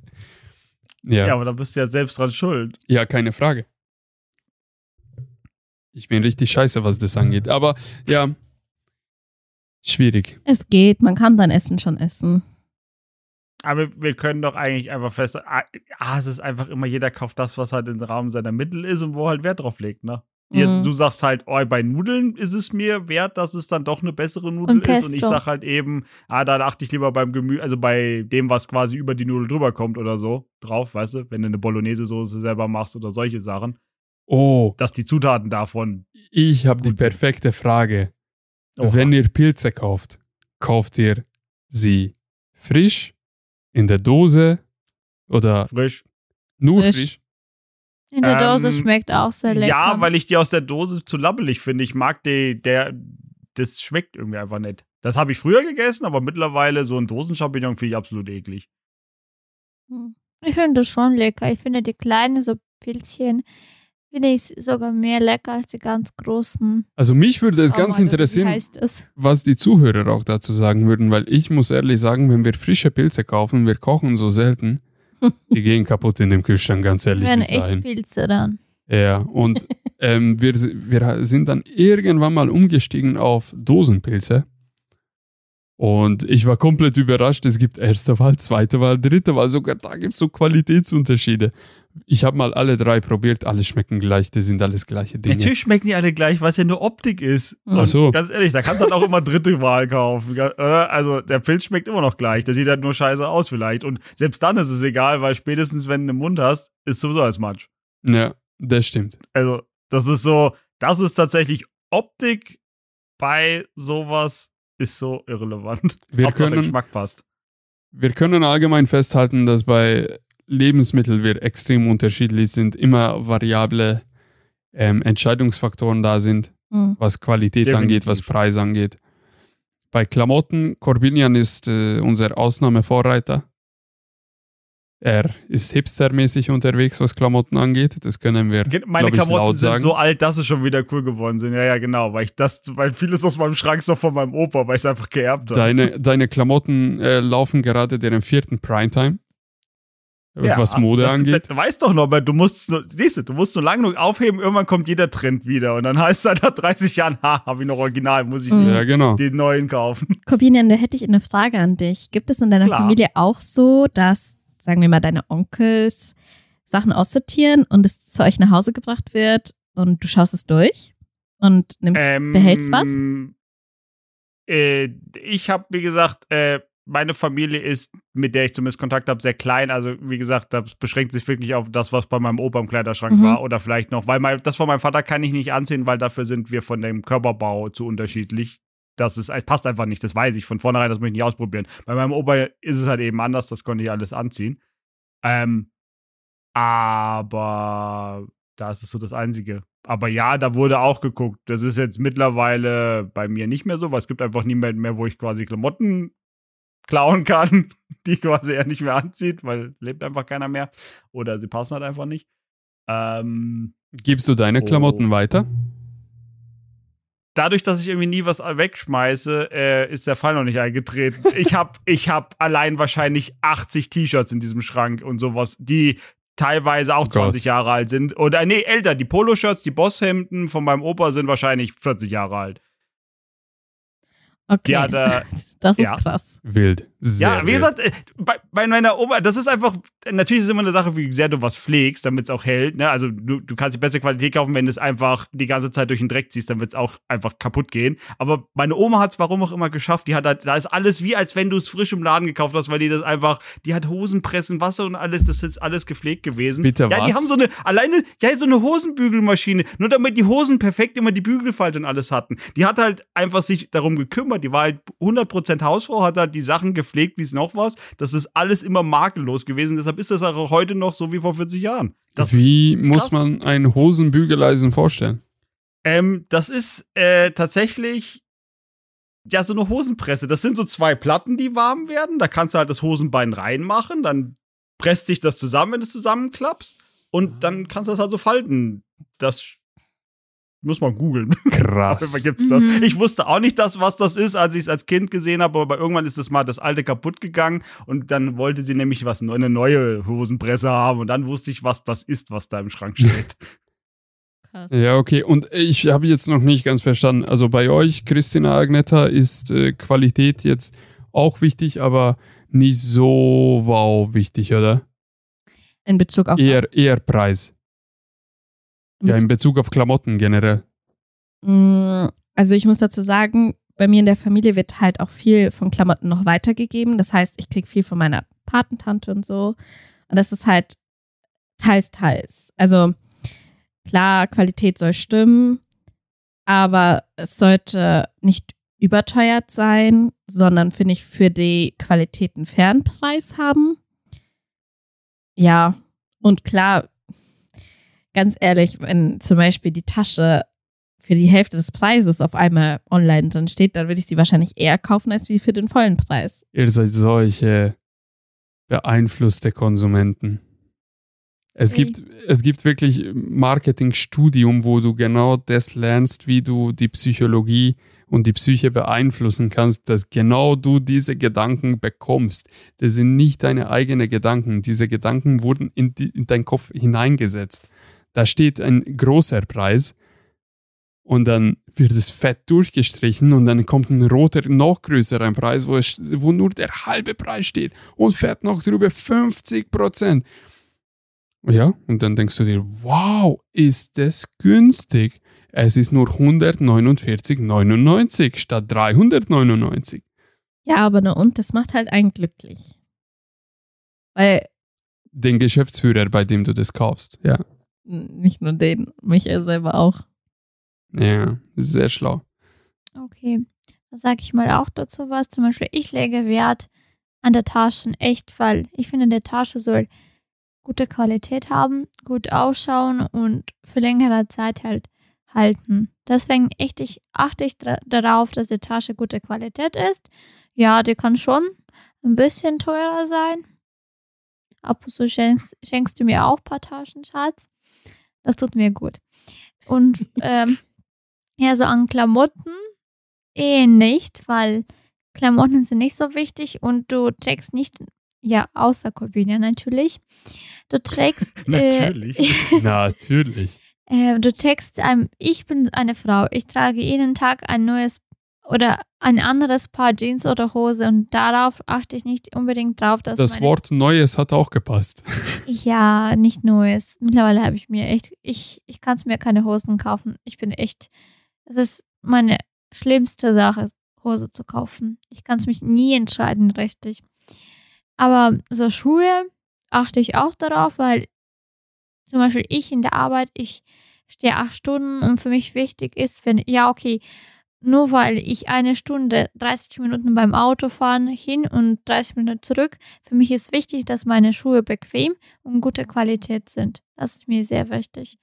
Ja, Ja, ja, aber da bist du ja selbst dran schuld. keine Frage. Ich bin richtig scheiße, was das angeht. Aber ja, schwierig. Es geht, man kann dein Essen schon essen. Aber wir können doch eigentlich einfach fest. Ah, es ist einfach immer, jeder kauft das, was halt im Rahmen seiner Mittel ist und wo halt Wert drauf legt, ne? Ihr- Mhm. Du sagst halt, oh, bei Nudeln ist es mir wert, dass es dann doch eine bessere Nudel Und ist. Und ich sag halt eben, ah, dann achte ich lieber beim Gemüse, also bei dem, was quasi über die Nudel drüber kommt oder so, drauf, weißt du, wenn du eine Bolognese-Soße selber machst oder solche Sachen, Oh, dass die Zutaten davon. ich habe die Gut sind. perfekte Frage. Oha. Wenn ihr Pilze kauft, kauft ihr sie frisch, in der Dose oder frisch. nur Frisch. frisch? in der Dose Ähm, schmeckt auch sehr lecker. Ja, weil ich die aus der Dose zu labbelig finde. Ich mag die, der, das schmeckt irgendwie einfach nicht. Das habe ich früher gegessen, aber mittlerweile so ein Dosenchampignon finde ich absolut eklig. Hm. Ich finde das schon lecker. Ich finde die kleinen so Pilzchen, finde ich sogar mehr lecker als die ganz großen. Also mich würde es Oh ganz interessieren, was die Zuhörer auch dazu sagen würden, weil ich muss ehrlich sagen, wenn wir frische Pilze kaufen, wir kochen so selten, die gehen kaputt in dem Kühlschrank, ganz ehrlich Wenn echt. Pilze dann. Ja, und ähm, wir, wir sind dann irgendwann mal umgestiegen auf Dosenpilze. Und ich war komplett überrascht. Es gibt erste Wahl, zweite Wahl, dritte Wahl. Sogar da gibt es so Qualitätsunterschiede. Ich habe mal alle drei probiert. Alle schmecken gleich. Das sind alles gleiche Dinge. Natürlich schmecken die alle gleich, weil es ja nur Optik ist. Mhm. Ach so. Ganz ehrlich, da kannst du halt auch immer dritte Wahl kaufen. Also der Pilz schmeckt immer noch gleich. Der sieht halt nur scheiße aus vielleicht. Und selbst dann ist es egal, weil spätestens, wenn du einen Mund hast, ist sowieso als Matsch. Ja, das stimmt. Also, das ist so, das ist tatsächlich Optik bei sowas ist so irrelevant. Wir Hauptsache der können, Geschmack passt. wir können allgemein festhalten, dass bei Lebensmitteln wir extrem unterschiedlich sind. Immer variable ähm, Entscheidungsfaktoren da sind. Hm. was Qualität Definitiv. angeht, was Preis angeht. Bei Klamotten, Corbinian ist äh, unser Ausnahmevorreiter. Er ist hipstermäßig unterwegs, was Klamotten angeht. Das können wir, Ge- Meine ich, Klamotten laut sind sagen. so alt, dass sie schon wieder cool geworden sind. Ja, ja, genau. Weil ich das, weil vieles aus meinem Schrank ist noch von meinem Opa, weil ich es einfach geerbt habe. Deine, deine Klamotten äh, laufen gerade deren vierten Primetime, Ja, was Mode das, angeht. Das, weißt doch noch, du musst, siehst du, du musst nur lang genug aufheben, irgendwann kommt jeder Trend wieder. Und dann heißt es nach 30 Jahren, ha, habe ich noch Original, muss ich Mhm. ja, genau. den neuen kaufen. Corbinian, da hätte ich eine Frage an dich. Gibt es in deiner Klar. Familie auch so, dass, sagen wir mal, deine Onkels Sachen aussortieren und es zu euch nach Hause gebracht wird und du schaust es durch und nimmst, Ähm, behältst was? Äh, ich habe, wie gesagt, äh, meine Familie ist, mit der ich zumindest Kontakt habe, sehr klein. Also, wie gesagt, das beschränkt sich wirklich auf das, was bei meinem Opa im Kleiderschrank Mhm. war. Oder vielleicht noch, weil mein, das von meinem Vater kann ich nicht anziehen, weil dafür sind wir von dem Körperbau zu unterschiedlich. Das ist, passt einfach nicht, das weiß ich von vornherein, das möchte ich nicht ausprobieren. Bei meinem Opa ist es halt eben anders, das konnte ich alles anziehen. Ähm, aber da ist es so das Einzige. Aber ja, da wurde auch geguckt. Das ist jetzt mittlerweile bei mir nicht mehr so, weil es gibt einfach niemanden mehr, wo ich quasi Klamotten klauen kann, die quasi er nicht mehr anzieht, weil lebt einfach keiner mehr. Oder sie passen halt einfach nicht. Ähm, Gibst du deine Oh. Klamotten weiter? dadurch, dass ich irgendwie nie was wegschmeiße, äh, ist der Fall noch nicht eingetreten. Ich habe ich hab allein wahrscheinlich 80 T-Shirts in diesem Schrank und sowas, die teilweise auch Oh Gott. 20 Jahre alt sind. Oder nee, älter. Die Poloshirts, die Bosshemden von meinem Opa sind wahrscheinlich 40 Jahre alt. Okay. Ja, da- Das ist Ja. krass. Wild. Sehr ja, wie wild. gesagt, äh, bei, bei meiner Oma, das ist einfach, natürlich ist es immer eine Sache, wie sehr du was pflegst, damit es auch hält. Ne? Also du, du kannst die beste Qualität kaufen, wenn du es einfach die ganze Zeit durch den Dreck ziehst, dann wird es auch einfach kaputt gehen. Aber meine Oma hat es warum auch immer geschafft. Die hat halt, da ist alles wie, als wenn du es frisch im Laden gekauft hast, weil die das einfach, die hat Hosenpressen, Wasser und alles, das ist alles gepflegt gewesen. Bitte ja, die was? haben so eine, alleine, ja, so eine Hosenbügelmaschine, nur damit die Hosen perfekt immer die Bügelfalte und alles hatten. Die hat halt einfach sich darum gekümmert, die war halt 100% Hausfrau, hat halt die Sachen gepflegt, wie es noch was. Das ist alles immer makellos gewesen, deshalb ist das auch heute noch so wie vor 40 Jahren. Das, Wie muss man ein Hosenbügeleisen vorstellen? ähm, das ist äh, tatsächlich ja so eine Hosenpresse. Das sind so zwei Platten, die warm werden. Da kannst du halt das Hosenbein reinmachen, dann presst sich das zusammen, wenn du es zusammenklappst. Und dann kannst du das halt so falten. Das muss man googeln. Krass. gibt's das. Mhm. Ich wusste auch nicht, das, was das ist, als ich es als Kind gesehen habe, aber irgendwann ist das mal das alte kaputt gegangen und dann wollte sie nämlich was eine neue Hosenpresse haben und dann wusste ich, was das ist, was da im Schrank steht. Krass. Ja, okay. Und ich habe jetzt noch nicht ganz verstanden. Also bei euch, Christina Agnetta, ist äh, Qualität jetzt auch wichtig, aber nicht so wow wichtig, oder? In Bezug auf Eher, was? eher Preis. Ja, in Bezug auf Klamotten generell. Mm, Also ich muss dazu sagen, bei mir in der Familie wird halt auch viel von Klamotten noch weitergegeben. Das heißt, ich kriege viel von meiner Patentante und so. Und das ist halt teils, teils. Also klar, Qualität soll stimmen, aber es sollte nicht überteuert sein, sondern finde ich für die Qualität einen fairen Preis haben. Ja, und klar, ganz ehrlich, wenn zum Beispiel die Tasche für die Hälfte des Preises auf einmal online drin steht, dann würde ich sie wahrscheinlich eher kaufen als die für den vollen Preis. Ihr seid solche beeinflusste Konsumenten. Es Hey. gibt, es gibt wirklich Marketingstudium, wo du genau das lernst, wie du die Psychologie und die Psyche beeinflussen kannst, dass genau du diese Gedanken bekommst. Das sind nicht deine eigenen Gedanken. Diese Gedanken wurden in, die, in deinen Kopf hineingesetzt. Da steht ein großer Preis und dann wird es fett durchgestrichen und dann kommt ein roter, noch größerer Preis, wo, es, wo nur der halbe Preis steht und fährt noch drüber 50 Prozent. Ja, und dann denkst du dir, wow, ist das günstig. Es ist nur 149,99 statt 399. Ja, aber ne und, das macht halt einen glücklich. Weil Den Geschäftsführer, bei dem du das kaufst. Ja, nicht nur den, mich er selber auch. ja, sehr schlau. Okay, da sage ich mal auch dazu was. Zum Beispiel, ich lege Wert an der Taschen echt, weil ich finde, der Tasche soll gute Qualität haben, gut ausschauen und für längere Zeit halt halten. Deswegen echt, ich, achte ich darauf, dass die Tasche gute Qualität ist. Ja, die kann schon ein bisschen teurer sein. Ab und zu schenkst, schenkst du mir auch ein paar Taschen, Schatz. Das tut mir gut. Und ähm, ja, so an Klamotten eh nicht, weil Klamotten sind nicht so wichtig und du trägst nicht, ja, außer Corbinian natürlich. Du trägst, äh, Natürlich. Natürlich. äh, du trägst, ähm, ich bin eine Frau, ich trage jeden Tag ein neues oder ein anderes Paar Jeans oder Hose und darauf achte ich nicht unbedingt drauf, dass Das Wort Neues hat auch gepasst. Ja, nicht Neues. Mittlerweile habe ich mir echt, ich, ich kann es mir keine Hosen kaufen. Ich bin echt, das ist meine schlimmste Sache, Hose zu kaufen. Ich kann es mich nie entscheiden, richtig. Aber so Schuhe achte ich auch darauf, weil zum Beispiel ich in der Arbeit, ich stehe acht Stunden und für mich wichtig ist, wenn, ja, okay, nur weil ich eine Stunde 30 Minuten beim Autofahren hin und 30 Minuten zurück, für mich ist wichtig, dass meine Schuhe bequem und gute Qualität sind. Das ist mir sehr wichtig.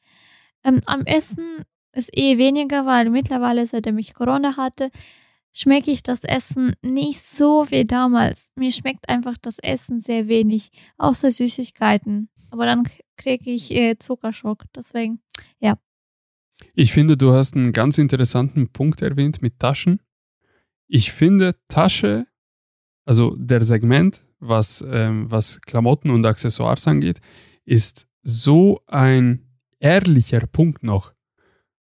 Ähm, am Essen ist eh weniger, weil mittlerweile, seitdem ich Corona hatte, schmecke ich das Essen nicht so wie damals. Mir schmeckt einfach das Essen sehr wenig, außer Süßigkeiten. Aber dann kriege ich äh, Zuckerschock. Deswegen, Ich finde, du hast einen ganz interessanten Punkt erwähnt mit Taschen. Ich finde, Tasche, also der Segment, was, ähm, was Klamotten und Accessoires angeht, ist so ein ehrlicher Punkt noch.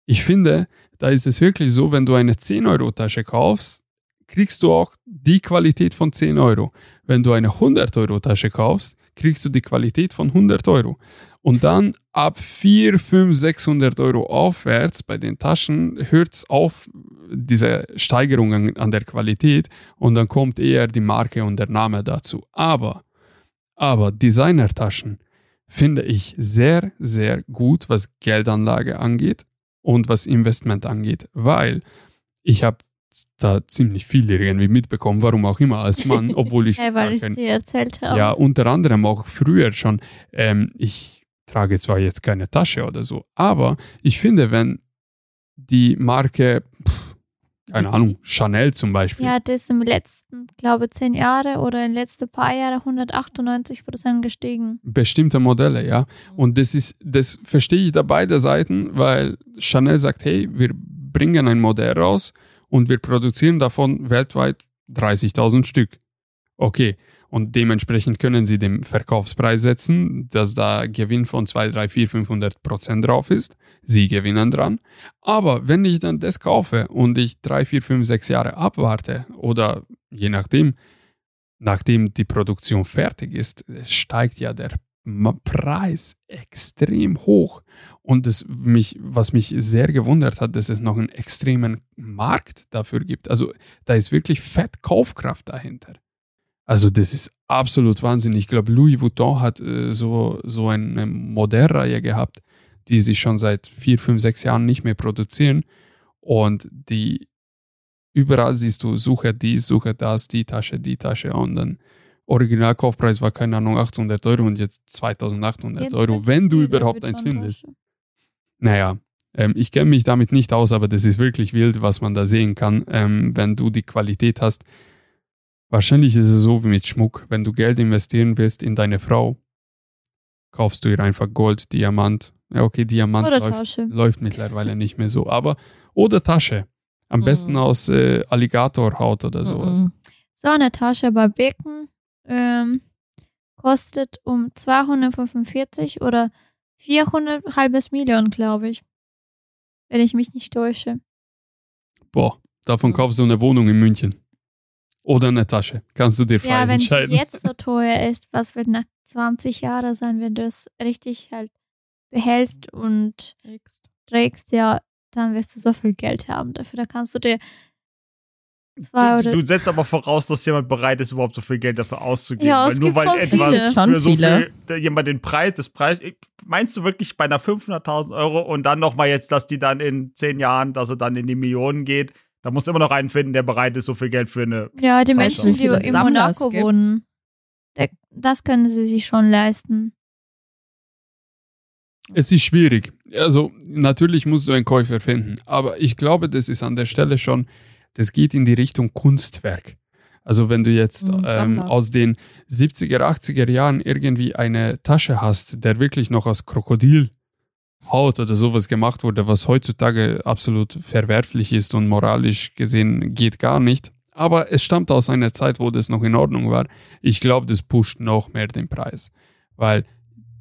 Ich finde, da ist es wirklich so, wenn du eine 10-Euro-Tasche kaufst, kriegst du auch die Qualität von 10 Euro. Wenn du eine 100-Euro-Tasche kaufst, kriegst du die Qualität von 100 Euro. Und dann ab 4, 5, 600 Euro aufwärts bei den Taschen hört es auf, diese Steigerung an, an der Qualität und dann kommt eher die Marke und der Name dazu. Aber, aber Designertaschen finde ich sehr, sehr gut, was Geldanlage angeht und was Investment angeht, weil ich habe da ziemlich viel irgendwie mitbekommen, warum auch immer als Mann, obwohl ich. Hey, weil ich kein- dir erzählt habe. ja, unter anderem auch früher schon. Ähm, ich trage zwar jetzt keine Tasche oder so, aber ich finde, wenn die Marke, pff, keine Ahnung, Chanel zum Beispiel, Die hat es im letzten, glaube zehn Jahre oder in den letzten paar Jahren 198 Prozent gestiegen. bestimmte Modelle, ja. Und das ist, das verstehe ich da beide Seiten, weil Chanel sagt, hey, wir bringen ein Modell raus und wir produzieren davon weltweit 30.000 Stück. Okay. Und dementsprechend können sie den Verkaufspreis setzen, dass da Gewinn von 2, 3, 4, 500 Prozent drauf ist. Sie gewinnen dran. Aber wenn ich dann das kaufe und ich 3, 4, 5, 6 Jahre abwarte oder je nachdem, nachdem die Produktion fertig ist, steigt ja der Preis extrem hoch. Und das mich, was mich sehr gewundert hat, dass es noch einen extremen Markt dafür gibt. Also da ist wirklich fett Kaufkraft dahinter. Also das ist absolut Wahnsinn. Ich glaube, Louis Vuitton hat äh, so, so eine Modellreihe gehabt, die sie schon seit vier, fünf, sechs Jahren nicht mehr produzieren. Und die überall siehst du, suche dies, suche das, die Tasche, die Tasche und dann Originalkaufpreis war, keine Ahnung, 800 Euro und jetzt 2800 Jetzt Euro, wenn du überhaupt eins findest. Tasche. Naja, ähm, ich kenne mich damit nicht aus, aber das ist wirklich wild, was man da sehen kann, ähm, wenn du die Qualität hast. Wahrscheinlich ist es so wie mit Schmuck. Wenn du Geld investieren willst in deine Frau, kaufst du ihr einfach Gold, Diamant. Ja, okay, Diamant läuft, läuft mittlerweile nicht mehr so, aber oder Tasche. Am Mhm. besten aus äh, Alligatorhaut oder sowas. Mhm. So eine Tasche bei Becken ähm, kostet um 245 oder 400, halbes Million, glaube ich. Wenn ich mich nicht täusche. Boah, davon kaufst du eine Wohnung in München. Oder eine Tasche. Kannst du dir frei Ja, wenn es entscheiden. jetzt so teuer ist, was wird nach 20 Jahren sein, wenn du es richtig halt behältst und trägst, ja, dann wirst du so viel Geld haben dafür. Da kannst du dir zwei Du, oder du setzt aber voraus, dass jemand bereit ist, überhaupt so viel Geld dafür auszugeben. Ja, weil nur weil schon etwas viele. Schon für so viele. viel, jemand den Preis, das Preis, meinst du wirklich bei einer 500.000 Euro und dann nochmal jetzt, dass die dann in zehn Jahren, dass er dann in die Millionen geht, da musst du immer noch einen finden, der bereit ist, so viel Geld für eine. Ja, die. Menschen, Wie die in Monaco wohnen, das können sie sich schon leisten. Es ist schwierig. Also natürlich musst du einen Käufer finden, aber ich glaube, das ist an der Stelle schon, das geht in die Richtung Kunstwerk. Also wenn du jetzt Mhm, ähm, aus den 70er, 80er Jahren irgendwie eine Tasche hast, der wirklich noch aus Krokodilhaut oder sowas gemacht wurde, was heutzutage absolut verwerflich ist und moralisch gesehen geht gar nicht. Aber es stammt aus einer Zeit, wo das noch in Ordnung war. Ich glaube, das pusht noch mehr den Preis. Weil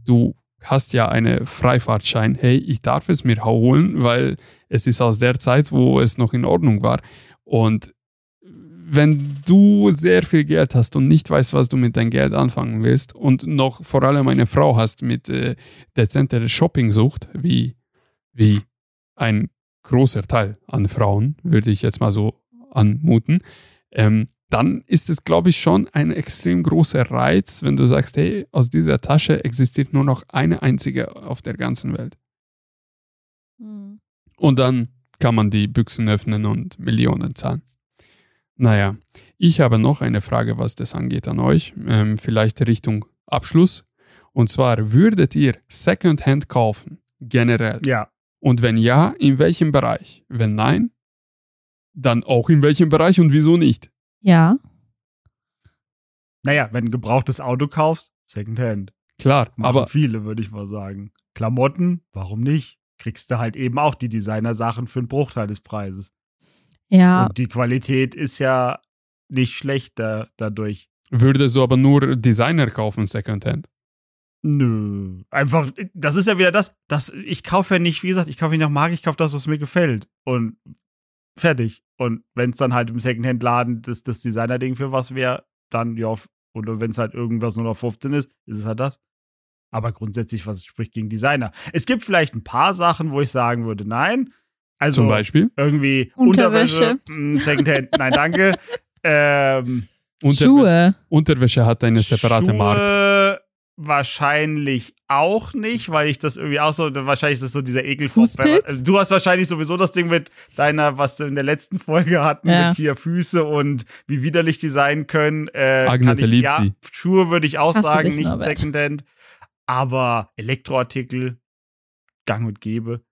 du hast ja eine Freifahrtschein, hey, ich darf es mir holen, weil es ist aus der Zeit, wo es noch in Ordnung war. Und wenn du sehr viel Geld hast und nicht weißt, was du mit deinem Geld anfangen willst und noch vor allem eine Frau hast mit äh, dezenter Shoppingsucht, wie, wie ein großer Teil an Frauen, würde ich jetzt mal so anmuten, ähm, dann ist es, glaube ich, schon ein extrem großer Reiz, wenn du sagst, hey, aus dieser Tasche existiert nur noch eine einzige auf der ganzen Welt. Mhm. Und dann kann man die Büchsen öffnen und Millionen zahlen. Naja, ich habe noch eine Frage, was das angeht an euch, ähm, vielleicht Richtung Abschluss. Und zwar, würdet ihr Secondhand kaufen, generell? Ja. Und wenn ja, in welchem Bereich? Wenn nein, dann auch in welchem Bereich und wieso nicht? Ja. Naja, wenn du ein gebrauchtes Auto kaufst, Secondhand. Klar, Machen aber viele, würde ich mal sagen. Klamotten, warum nicht? Kriegst du halt eben auch die Designer-Sachen für einen Bruchteil des Preises. Ja. Und die Qualität ist ja nicht schlechter dadurch. würdest du aber nur Designer kaufen, Secondhand? Nö. Einfach, das ist ja wieder das, das ich kaufe ja nicht, wie gesagt, ich kaufe nicht nach Marke, ich kaufe das, was mir gefällt. Und fertig. Und wenn es dann halt im Secondhand-Laden das, das Designer-Ding für was wäre, dann ja, oder wenn es halt irgendwas nur noch 15 ist, ist es halt das. Aber grundsätzlich, was spricht gegen Designer? Es gibt vielleicht ein paar Sachen, wo ich sagen würde, nein. Also Zum Beispiel irgendwie Unterwäsche. Unterwäsche, mm, Secondhand, nein, danke. ähm, Unterwäsche, Schuhe. Unterwäsche hat eine separate Schuhe Markt. Wahrscheinlich auch nicht, weil ich das irgendwie auch so, wahrscheinlich ist das so dieser Ekel Fußpilz? Also du hast wahrscheinlich sowieso das Ding mit deiner, was du in der letzten Folge hatten, Ja. mit hier Füße und wie widerlich die sein können. Äh, Agnete kann ich, liebt ja, sie. Schuhe würde ich auch Hasse sagen, nicht Norbert. Secondhand. Aber Elektroartikel, gang und gäbe,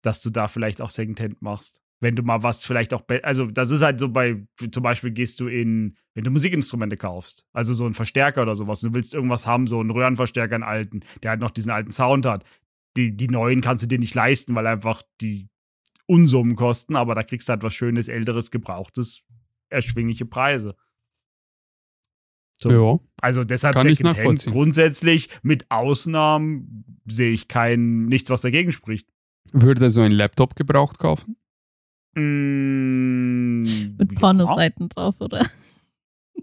dass du da vielleicht auch Secondhand machst. Wenn du mal was vielleicht auch, also das ist halt so bei, zum Beispiel gehst du in, wenn du Musikinstrumente kaufst, also so einen Verstärker oder sowas, du willst irgendwas haben, so einen Röhrenverstärker, einen alten, der halt noch diesen alten Sound hat. Die, die neuen kannst du dir nicht leisten, weil einfach die Unsummen kosten, aber da kriegst du halt was Schönes, Älteres, Gebrauchtes, erschwingliche Preise. So. Ja. Also deshalb Kann ich Secondhand nachvollziehen. grundsätzlich mit Ausnahmen sehe ich kein nichts, was dagegen spricht. Würde so ein Laptop gebraucht kaufen? Mm, Mit ja. Pornoseiten drauf, oder?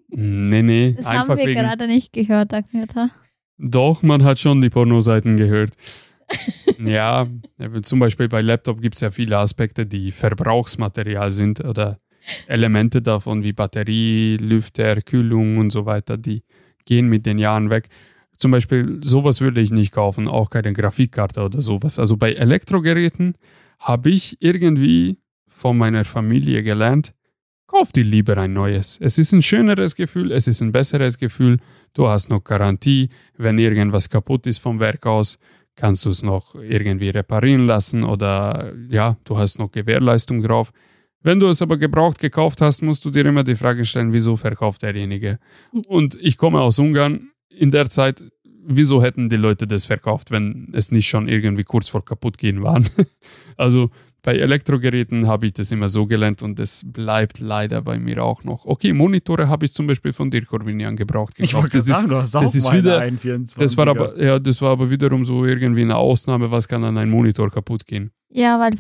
Nee, nee. Das einfach haben wir wegen. gerade nicht gehört, Agneta. Doch, man hat schon die Pornoseiten gehört. ja, zum Beispiel bei Laptop gibt es ja viele Aspekte, die Verbrauchsmaterial sind oder Elemente davon wie Batterie, Lüfter, Kühlung und so weiter, die gehen mit den Jahren weg. Zum Beispiel, sowas würde ich nicht kaufen, auch keine Grafikkarte oder sowas. Also bei Elektrogeräten habe ich irgendwie von meiner Familie gelernt, kauf dir lieber ein neues. Es ist ein schöneres Gefühl, es ist ein besseres Gefühl, du hast noch Garantie, wenn irgendwas kaputt ist vom Werk aus, kannst du es noch irgendwie reparieren lassen oder ja, du hast noch Gewährleistung drauf. Wenn du es aber gebraucht gekauft hast, musst du dir immer die Frage stellen, wieso verkauft derjenige? Und ich komme aus Ungarn. In der Zeit, wieso hätten die Leute das verkauft, wenn es nicht schon irgendwie kurz vor kaputt gehen waren? Also bei Elektrogeräten habe ich das immer so gelernt und das bleibt leider bei mir auch noch. Okay, Monitore habe ich zum Beispiel von dir, Corvinian, gebraucht Ich gekauft. wollte Das ist sagen, du hast auch das ist wieder- 21. das war aber, ja, das war aber wiederum so irgendwie eine Ausnahme, was kann an einem Monitor kaputt gehen. Ja, weil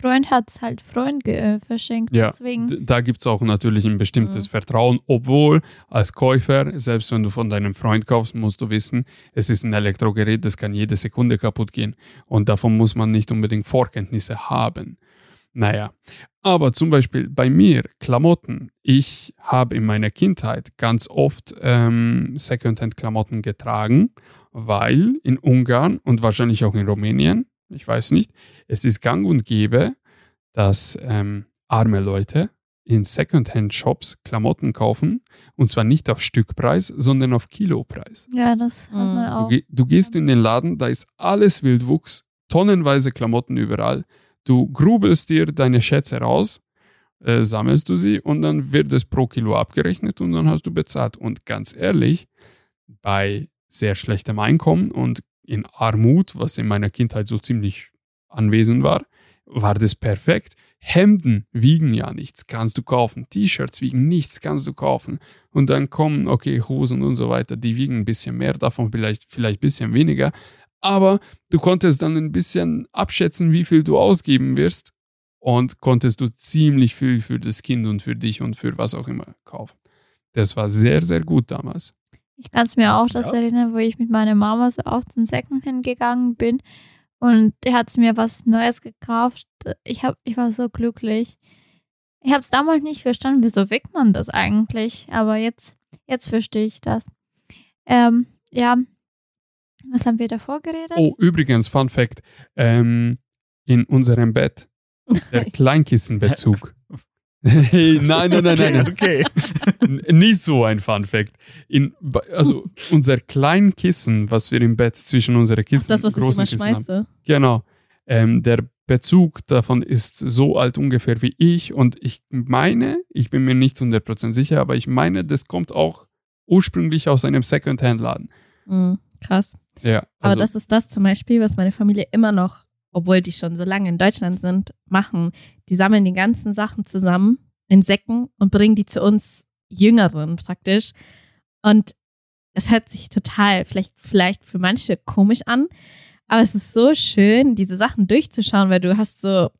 Freund hat es halt Freund äh, verschenkt. Ja, Deswegen. Da gibt es auch natürlich ein bestimmtes Mhm. Vertrauen, obwohl als Käufer, selbst wenn du von deinem Freund kaufst, musst du wissen, es ist ein Elektrogerät, das kann jede Sekunde kaputt gehen. Und davon muss man nicht unbedingt Vorkenntnisse haben. Naja, aber zum Beispiel bei mir, Klamotten. Ich habe in meiner Kindheit ganz oft ähm, Secondhand-Klamotten getragen, weil in Ungarn und wahrscheinlich auch in Rumänien, ich weiß nicht, es ist gang und gäbe, dass ähm, arme Leute in Secondhand-Shops Klamotten kaufen und zwar nicht auf Stückpreis, sondern auf Kilopreis. Ja, das Mhm. man Du, auch. ge du gehst in den Laden, da ist alles Wildwuchs, tonnenweise Klamotten überall. Du grubelst dir deine Schätze raus, äh, sammelst du sie und dann wird es pro Kilo abgerechnet und dann hast du bezahlt. Und ganz ehrlich, bei sehr schlechtem Einkommen und in Armut, was in meiner Kindheit so ziemlich anwesend war, war das perfekt. Hemden wiegen ja nichts, kannst du kaufen. T-Shirts wiegen nichts, kannst du kaufen. Und dann kommen, okay, Hosen und so weiter, die wiegen ein bisschen mehr, davon vielleicht, vielleicht ein bisschen weniger. Aber du konntest dann ein bisschen abschätzen, wie viel du ausgeben wirst und konntest du ziemlich viel für das Kind und für dich und für was auch immer kaufen. Das war sehr, sehr gut damals. Ich kann es mir auch das Ja. erinnern, wo ich mit meiner Mama so auch zum Secondhand gegangen bin und die hat mir was Neues gekauft. Ich, hab, ich war so glücklich. Ich habe es damals nicht verstanden, wieso weckt man das eigentlich? Aber jetzt, jetzt verstehe ich das. Ähm, ja, was haben wir davor geredet? Oh, übrigens, Fun Fact: ähm, In unserem Bett, der Kleinkissenbezug. hey, nein, nein, nein, nein, nein. Okay. Nicht so ein Fun Fact. In, also unser Kleinkissen, was wir im Bett zwischen unsere Kissen, Das, was ich großen immer Kissen haben. schmeiße. Genau. Ähm, der Bezug davon ist so alt ungefähr wie ich und ich meine, ich bin mir nicht 100% sicher, aber ich meine, das kommt auch ursprünglich aus einem Second-Hand-Laden. Mhm, krass. Ja, Aber also, das ist das zum Beispiel, was meine Familie immer noch, obwohl die schon so lange in Deutschland sind, machen. Die sammeln die ganzen Sachen zusammen in Säcken und bringen die zu uns Jüngeren praktisch. Und es hört sich total, vielleicht, vielleicht für manche komisch an, aber es ist so schön, diese Sachen durchzuschauen, weil du hast so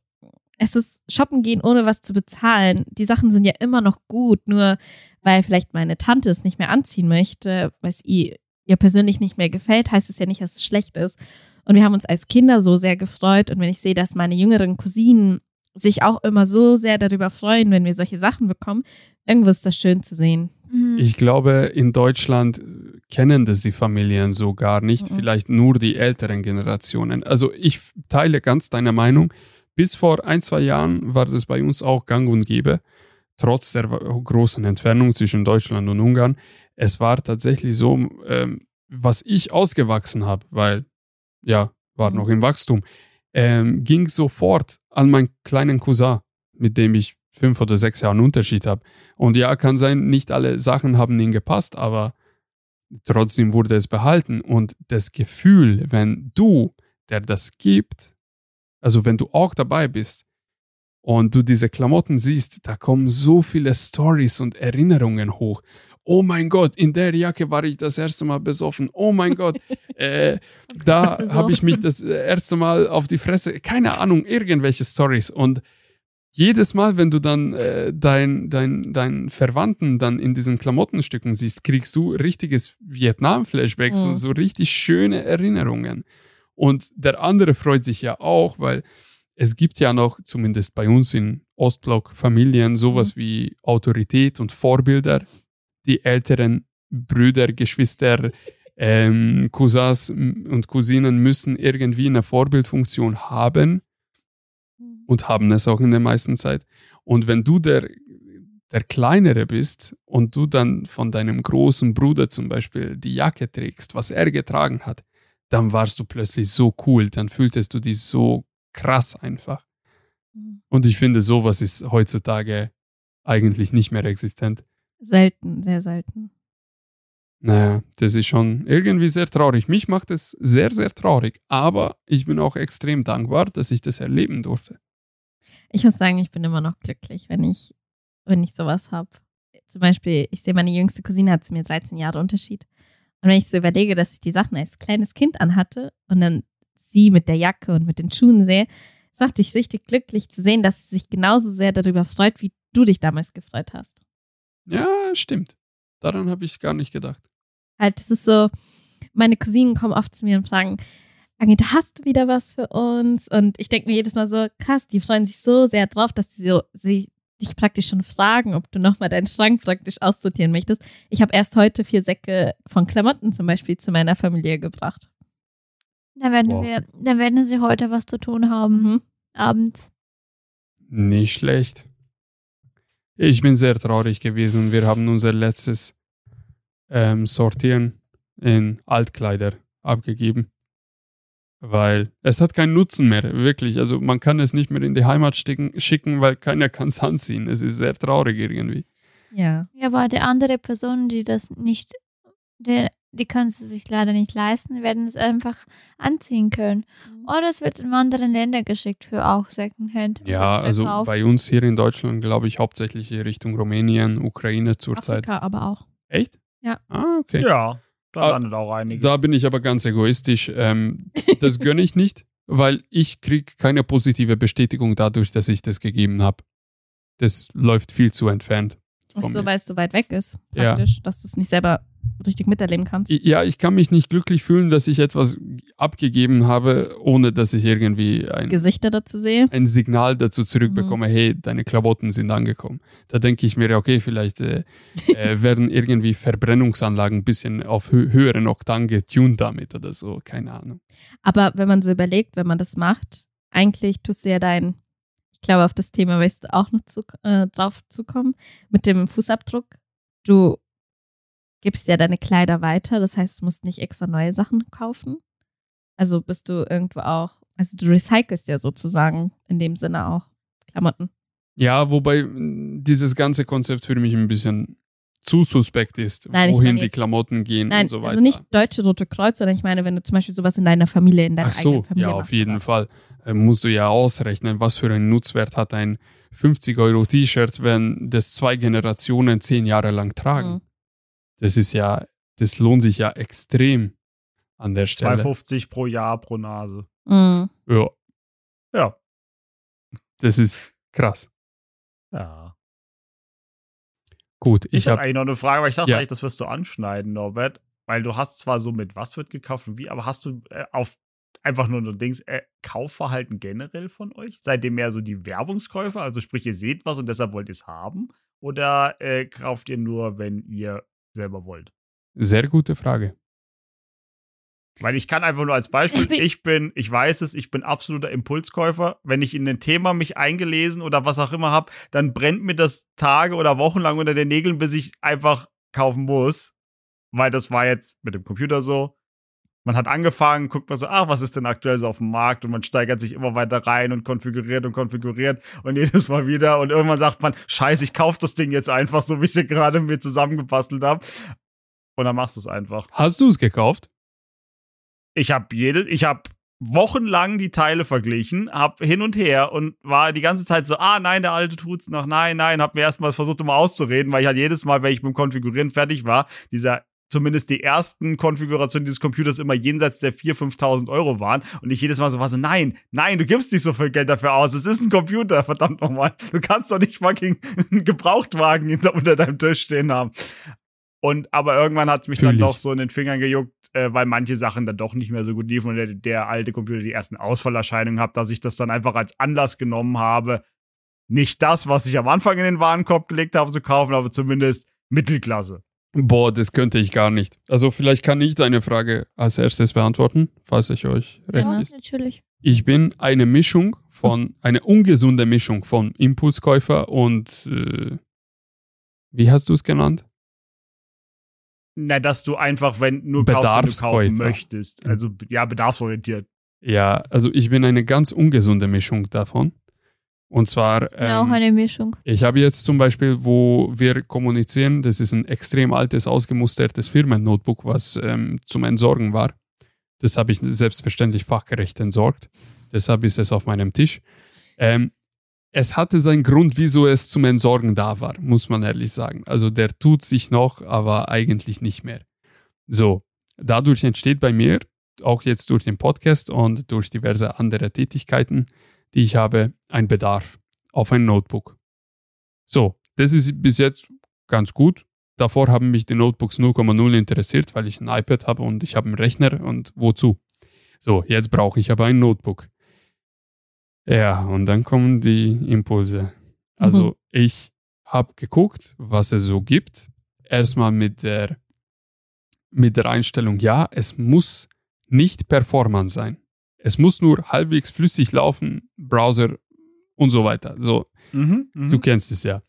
es ist shoppen gehen, ohne was zu bezahlen. Die Sachen sind ja immer noch gut, nur weil vielleicht meine Tante es nicht mehr anziehen möchte, weil es ihr, ihr persönlich nicht mehr gefällt, heißt es ja nicht, dass es schlecht ist. Und wir haben uns als Kinder so sehr gefreut. Und wenn ich sehe, dass meine jüngeren Cousinen sich auch immer so sehr darüber freuen, wenn wir solche Sachen bekommen, irgendwo ist das schön zu sehen. Mhm. Ich glaube, in Deutschland kennen das die Familien so gar nicht, Mhm. vielleicht nur die älteren Generationen. Also ich teile ganz deine Meinung. Bis vor ein, zwei Jahren war das bei uns auch gang und gäbe, trotz der großen Entfernung zwischen Deutschland und Ungarn. Es war tatsächlich so, ähm, was ich ausgewachsen habe, weil, ja, war noch im Wachstum, ähm, ging sofort an meinen kleinen Cousin, mit dem ich fünf oder sechs Jahre Unterschied habe. Und ja, kann sein, nicht alle Sachen haben ihm gepasst, aber trotzdem wurde es behalten. Und das Gefühl, wenn du, der das gibt, also wenn du auch dabei bist und du diese Klamotten siehst, da kommen so viele Stories und Erinnerungen hoch. Oh mein Gott, in der Jacke war ich das erste Mal besoffen. Oh mein Gott, äh, da habe ich mich das erste Mal auf die Fresse, keine Ahnung, irgendwelche Stories. Und jedes Mal, wenn du dann äh, dein, dein, dein Verwandten dann in diesen Klamottenstücken siehst, kriegst du richtiges Vietnam-Flashbacks Mhm. und so richtig schöne Erinnerungen. Und der andere freut sich ja auch, weil es gibt ja noch, zumindest bei uns in Ostblock-Familien, sowas wie Autorität und Vorbilder. Die älteren Brüder, Geschwister, ähm, Cousins und Cousinen müssen irgendwie eine Vorbildfunktion haben und haben es auch in der meisten Zeit. Und wenn du der, der Kleinere bist und du dann von deinem großen Bruder zum Beispiel die Jacke trägst, was er getragen hat, dann warst du plötzlich so cool, dann fühltest du dich so krass einfach. Und ich finde, sowas ist heutzutage eigentlich nicht mehr existent. Selten, sehr selten. Naja, das ist schon irgendwie sehr traurig. Mich macht es sehr, sehr traurig. Aber ich bin auch extrem dankbar, dass ich das erleben durfte. Ich muss sagen, ich bin immer noch glücklich, wenn ich, wenn ich sowas habe. Zum Beispiel, ich sehe, meine jüngste Cousine hat zu mir 13 Jahre Unterschied. Und wenn ich so überlege, dass ich die Sachen als kleines Kind anhatte und dann sie mit der Jacke und mit den Schuhen sehe, es macht dich richtig glücklich zu sehen, dass sie sich genauso sehr darüber freut, wie du dich damals gefreut hast. Ja, stimmt. Daran habe ich gar nicht gedacht. Halt, es ist so, meine Cousinen kommen oft zu mir und fragen, Agneta, hast du wieder was für uns? Und ich denke mir jedes Mal so, krass, die freuen sich so sehr drauf, dass sie so, sie dich praktisch schon fragen, ob du nochmal deinen Schrank praktisch aussortieren möchtest. Ich habe erst heute vier Säcke von Klamotten zum Beispiel zu meiner Familie gebracht. Dann werden Wow. wir, dann werden sie heute was zu tun haben. Mhm. Abends. Nicht schlecht. Ich bin sehr traurig gewesen. Wir haben unser letztes ähm, Sortieren in Altkleider abgegeben. Weil es hat keinen Nutzen mehr, wirklich. Also man kann es nicht mehr in die Heimat schicken, schicken weil keiner kann es anziehen. Es ist sehr traurig irgendwie. Ja. Ja, aber die andere Person, die das nicht, die, die können sie sich leider nicht leisten, werden es einfach anziehen können. Oder es wird in andere Länder geschickt für auch Secondhand. Ja, also bei uns hier in Deutschland glaube ich hauptsächlich in Richtung Rumänien, Ukraine zurzeit. Afrika aber auch. Echt? Ja. Ah, okay. Ja, da Ah, landet auch einige. Da bin ich aber ganz egoistisch. Ähm, das gönne ich nicht, weil ich kriege keine positive Bestätigung dadurch, dass ich das gegeben habe. Das läuft viel zu entfernt. Ach so, weil es so weit weg ist, Ja. praktisch, dass du es nicht selber richtig miterleben kannst. Ja, ich kann mich nicht glücklich fühlen, dass ich etwas abgegeben habe, ohne dass ich irgendwie ein, Gesichter dazu sehe. ein Signal dazu Mhm. zurückbekomme, hey, deine Klamotten sind angekommen. Da denke ich mir, ja, okay, vielleicht äh, äh, werden irgendwie Verbrennungsanlagen ein bisschen auf hö höheren Oktan getuned damit oder so, keine Ahnung. Aber wenn man so überlegt, wenn man das macht, eigentlich tust du ja dein, ich glaube, auf das Thema wirst du auch noch zu, äh, drauf zukommen, mit dem Fußabdruck. Du gibst ja deine Kleider weiter, das heißt, du musst nicht extra neue Sachen kaufen. Also bist du irgendwo auch, also du recycelst ja sozusagen in dem Sinne auch Klamotten. Ja, wobei dieses ganze Konzept für mich ein bisschen zu suspekt ist, Nein, wohin die Klamotten gehen Nein, und so weiter. also nicht Deutsche Rote Kreuz, sondern ich meine, wenn du zum Beispiel sowas in deiner Familie, in deiner Ach so, eigenen Familie ja, auf jeden oder? Fall. Äh, musst du ja ausrechnen, was für einen Nutzwert hat ein 50 Euro T-Shirt, wenn das zwei Generationen zehn Jahre lang tragen. Mhm. Das ist ja, das lohnt sich ja extrem an der Stelle. 2,50 pro Jahr pro Nase. Mhm. Ja. Ja. Das ist krass. Ja. Gut, Ich, ich habe eigentlich noch eine Frage, weil ich dachte Ja. eigentlich, das wirst du anschneiden, Norbert. Weil du hast zwar so mit was wird gekauft und wie, aber hast du äh, auf einfach nur ein Dings, äh, Kaufverhalten generell von euch? Seid ihr mehr so die Werbungskäufer? Also sprich, ihr seht was und deshalb wollt ihr es haben? Oder äh, kauft ihr nur, wenn ihr selber wollt? sehr gute Frage. Weil ich kann einfach nur als Beispiel, Ich bin- ich bin, ich weiß es, ich bin absoluter Impulskäufer. Wenn ich in ein Thema mich eingelesen oder was auch immer habe, dann brennt mir das Tage oder Wochen lang unter den Nägeln, bis ich einfach kaufen muss. Weil das war jetzt mit dem Computer so. Man hat angefangen, guckt man so, ach, was ist denn aktuell so auf dem Markt? Und man steigert sich immer weiter rein und konfiguriert und konfiguriert und jedes Mal wieder. Und irgendwann sagt man, scheiße, ich kaufe das Ding jetzt einfach, so wie ich sie gerade mir zusammengebastelt habe. Und dann machst du es einfach. Hast du es gekauft? Ich habe jede, ich habe wochenlang die Teile verglichen, hab hin und her und war die ganze Zeit so, ah nein, der alte tut's noch, nein, nein, hab mir erstmal versucht, immer auszureden, weil ich halt jedes Mal, wenn ich mit dem Konfigurieren fertig war, dieser zumindest die ersten Konfigurationen dieses Computers immer jenseits der 4.000, 5.000 Euro waren und ich jedes Mal so war so, nein, nein, du gibst nicht so viel Geld dafür aus, es ist ein Computer, verdammt nochmal, du kannst doch nicht fucking einen Gebrauchtwagen unter deinem Tisch stehen haben. Und aber irgendwann hat es mich Fühl dann doch so in den Fingern gejuckt, äh, weil manche Sachen dann doch nicht mehr so gut liefen und der, der alte Computer die ersten Ausfallerscheinungen hat, dass ich das dann einfach als Anlass genommen habe, nicht das, was ich am Anfang in den Warenkorb gelegt habe, zu kaufen, aber zumindest Mittelklasse. Boah, das könnte ich gar nicht. Also vielleicht kann ich deine Frage als erstes beantworten, falls ich euch recht Ja, ist. natürlich. Ich bin eine Mischung von, eine ungesunde Mischung von Impulskäufer und, äh, wie hast du es genannt? Na, dass du einfach, wenn nur kaufst, wenn du Bedarfskäufer. kaufen möchtest. Also ja, bedarfsorientiert. Ja, also ich bin eine ganz ungesunde Mischung davon. Und zwar, auch ähm, eine Mischung. ich habe jetzt zum Beispiel, wo wir kommunizieren, das ist ein extrem altes, ausgemustertes Firmen-Notebook, was ähm, zum Entsorgen war. Das habe ich selbstverständlich fachgerecht entsorgt. Deshalb ist es auf meinem Tisch. Ähm, es hatte seinen Grund, wieso es zum Entsorgen da war, muss man ehrlich sagen. Also der tut sich noch, aber eigentlich nicht mehr. So, dadurch entsteht bei mir, auch jetzt durch den Podcast und durch diverse andere Tätigkeiten, die ich habe, ein Bedarf auf ein Notebook. So, das ist bis jetzt ganz gut. Davor haben mich die Notebooks 0,0 interessiert, weil ich ein iPad habe und ich habe einen Rechner und wozu? So, jetzt brauche ich aber ein Notebook. Ja, und dann kommen die Impulse. Also ich habe geguckt, was es so gibt. Erstmal mit der, mit der Einstellung, ja, es muss nicht performant sein. Es muss nur halbwegs flüssig laufen, Browser und so weiter. So, Mhm, mhm, du kennst es ja.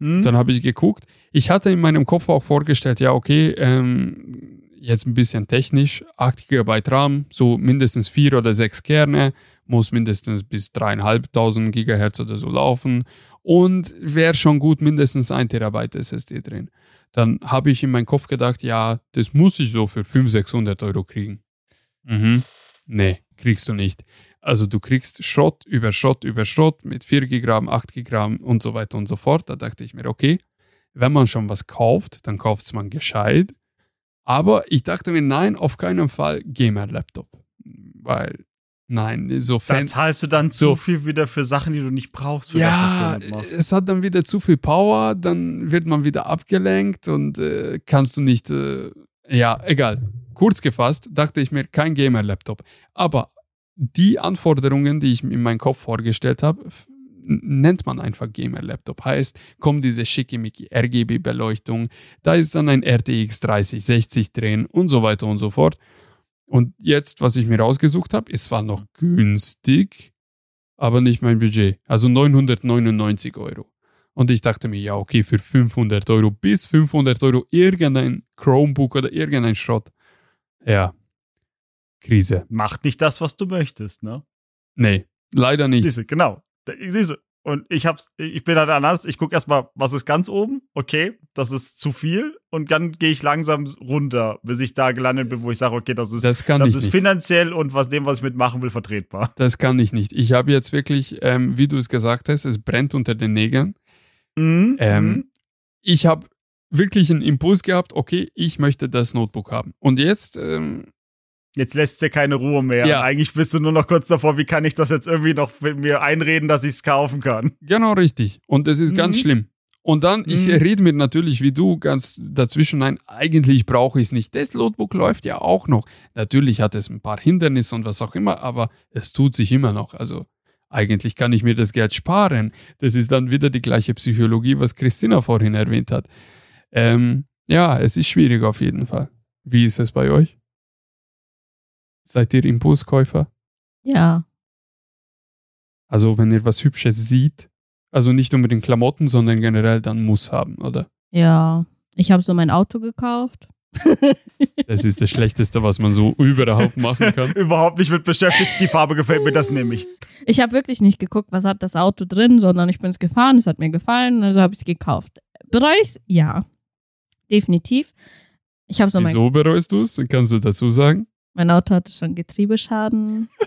mhm. Dann habe ich geguckt. Ich hatte in meinem Kopf auch vorgestellt, ja, okay, ähm, jetzt ein bisschen technisch, 8 GB RAM, so mindestens 4 oder 6 Kerne, muss mindestens bis 3.500 GHz oder so laufen und wäre schon gut, mindestens 1 Terabyte SSD drin. Dann habe ich in meinem Kopf gedacht, ja, das muss ich so für 500, 600 Euro kriegen. Mhm. Nee, kriegst du nicht. Also du kriegst Schrott über Schrott über Schrott mit 4 Gramm, 8 Gramm und so weiter und so fort. Da dachte ich mir, okay, wenn man schon was kauft, dann kauft es man gescheit. Aber ich dachte mir, nein, auf keinen Fall Gamer-Laptop. Weil, nein, so da Fans. zahlst du dann So. zu viel wieder für Sachen, die du nicht brauchst. Ja, das, es hat dann wieder zu viel Power, dann wird man wieder abgelenkt und äh, kannst du nicht, äh, ja, egal. Kurz gefasst, dachte ich mir, kein Gamer-Laptop. Aber die Anforderungen, die ich in meinem Kopf vorgestellt habe, nennt man einfach Gamer-Laptop. Heißt, kommt diese schickimicki RGB-Beleuchtung, da ist dann ein RTX 3060 drin und so weiter und so fort. Und jetzt, was ich mir rausgesucht habe, ist zwar noch günstig, aber nicht mein Budget. Also 999 Euro. Und ich dachte mir, ja, okay, für 500 Euro bis 500 Euro irgendein Chromebook oder irgendein Schrott. Ja, Krise. Macht nicht das, was du möchtest, ne? Nee, leider nicht. Siehste, genau. Siehste. Und ich hab's, ich bin halt anders. Ich gucke erstmal, was ist ganz oben? Okay, das ist zu viel. Und dann gehe ich langsam runter, bis ich da gelandet bin, wo ich sage, okay, das ist, das, Das ist nicht. finanziell und was dem, was ich mitmachen will, vertretbar. Das kann ich nicht. Ich habe jetzt wirklich, ähm, wie du es gesagt hast, es brennt unter den Nägeln. Mhm. Ähm, mhm. Ich habe wirklich einen Impuls gehabt, okay, ich möchte das Notebook haben. Und jetzt ähm, Jetzt lässt dir keine Ruhe mehr. Ja. Eigentlich bist du nur noch kurz davor, wie kann ich das jetzt irgendwie noch mit mir einreden, dass ich es kaufen kann. Genau richtig. Und es ist ganz Mhm. schlimm. Und dann, ich Mhm. rede mir natürlich wie du ganz dazwischen ein, eigentlich brauche ich es nicht. Das Notebook läuft ja auch noch. Natürlich hat es ein paar Hindernisse und was auch immer, aber es tut sich immer noch. Also eigentlich kann ich mir das Geld sparen. Das ist dann wieder die gleiche Psychologie, was Christina vorhin erwähnt hat. Ähm, ja, es ist schwierig auf jeden Fall. Wie ist es bei euch? Seid ihr Impulskäufer? Ja. Also wenn ihr was Hübsches sieht, also nicht unbedingt Klamotten, sondern generell dann muss haben, oder? Ja. Ich habe so mein Auto gekauft. Das ist das Schlechteste, was man so überhaupt machen kann. Überhaupt nicht mit beschäftigt. Die Farbe gefällt mir, das nehme ich. Ich habe wirklich nicht geguckt, was hat das Auto drin, sondern ich bin es gefahren, es hat mir gefallen, also habe ich es gekauft. Bereue ich Ja. Definitiv. Ich habe so mein, Wieso bereust du es? Kannst du dazu sagen? Mein Auto hatte schon Getriebeschaden.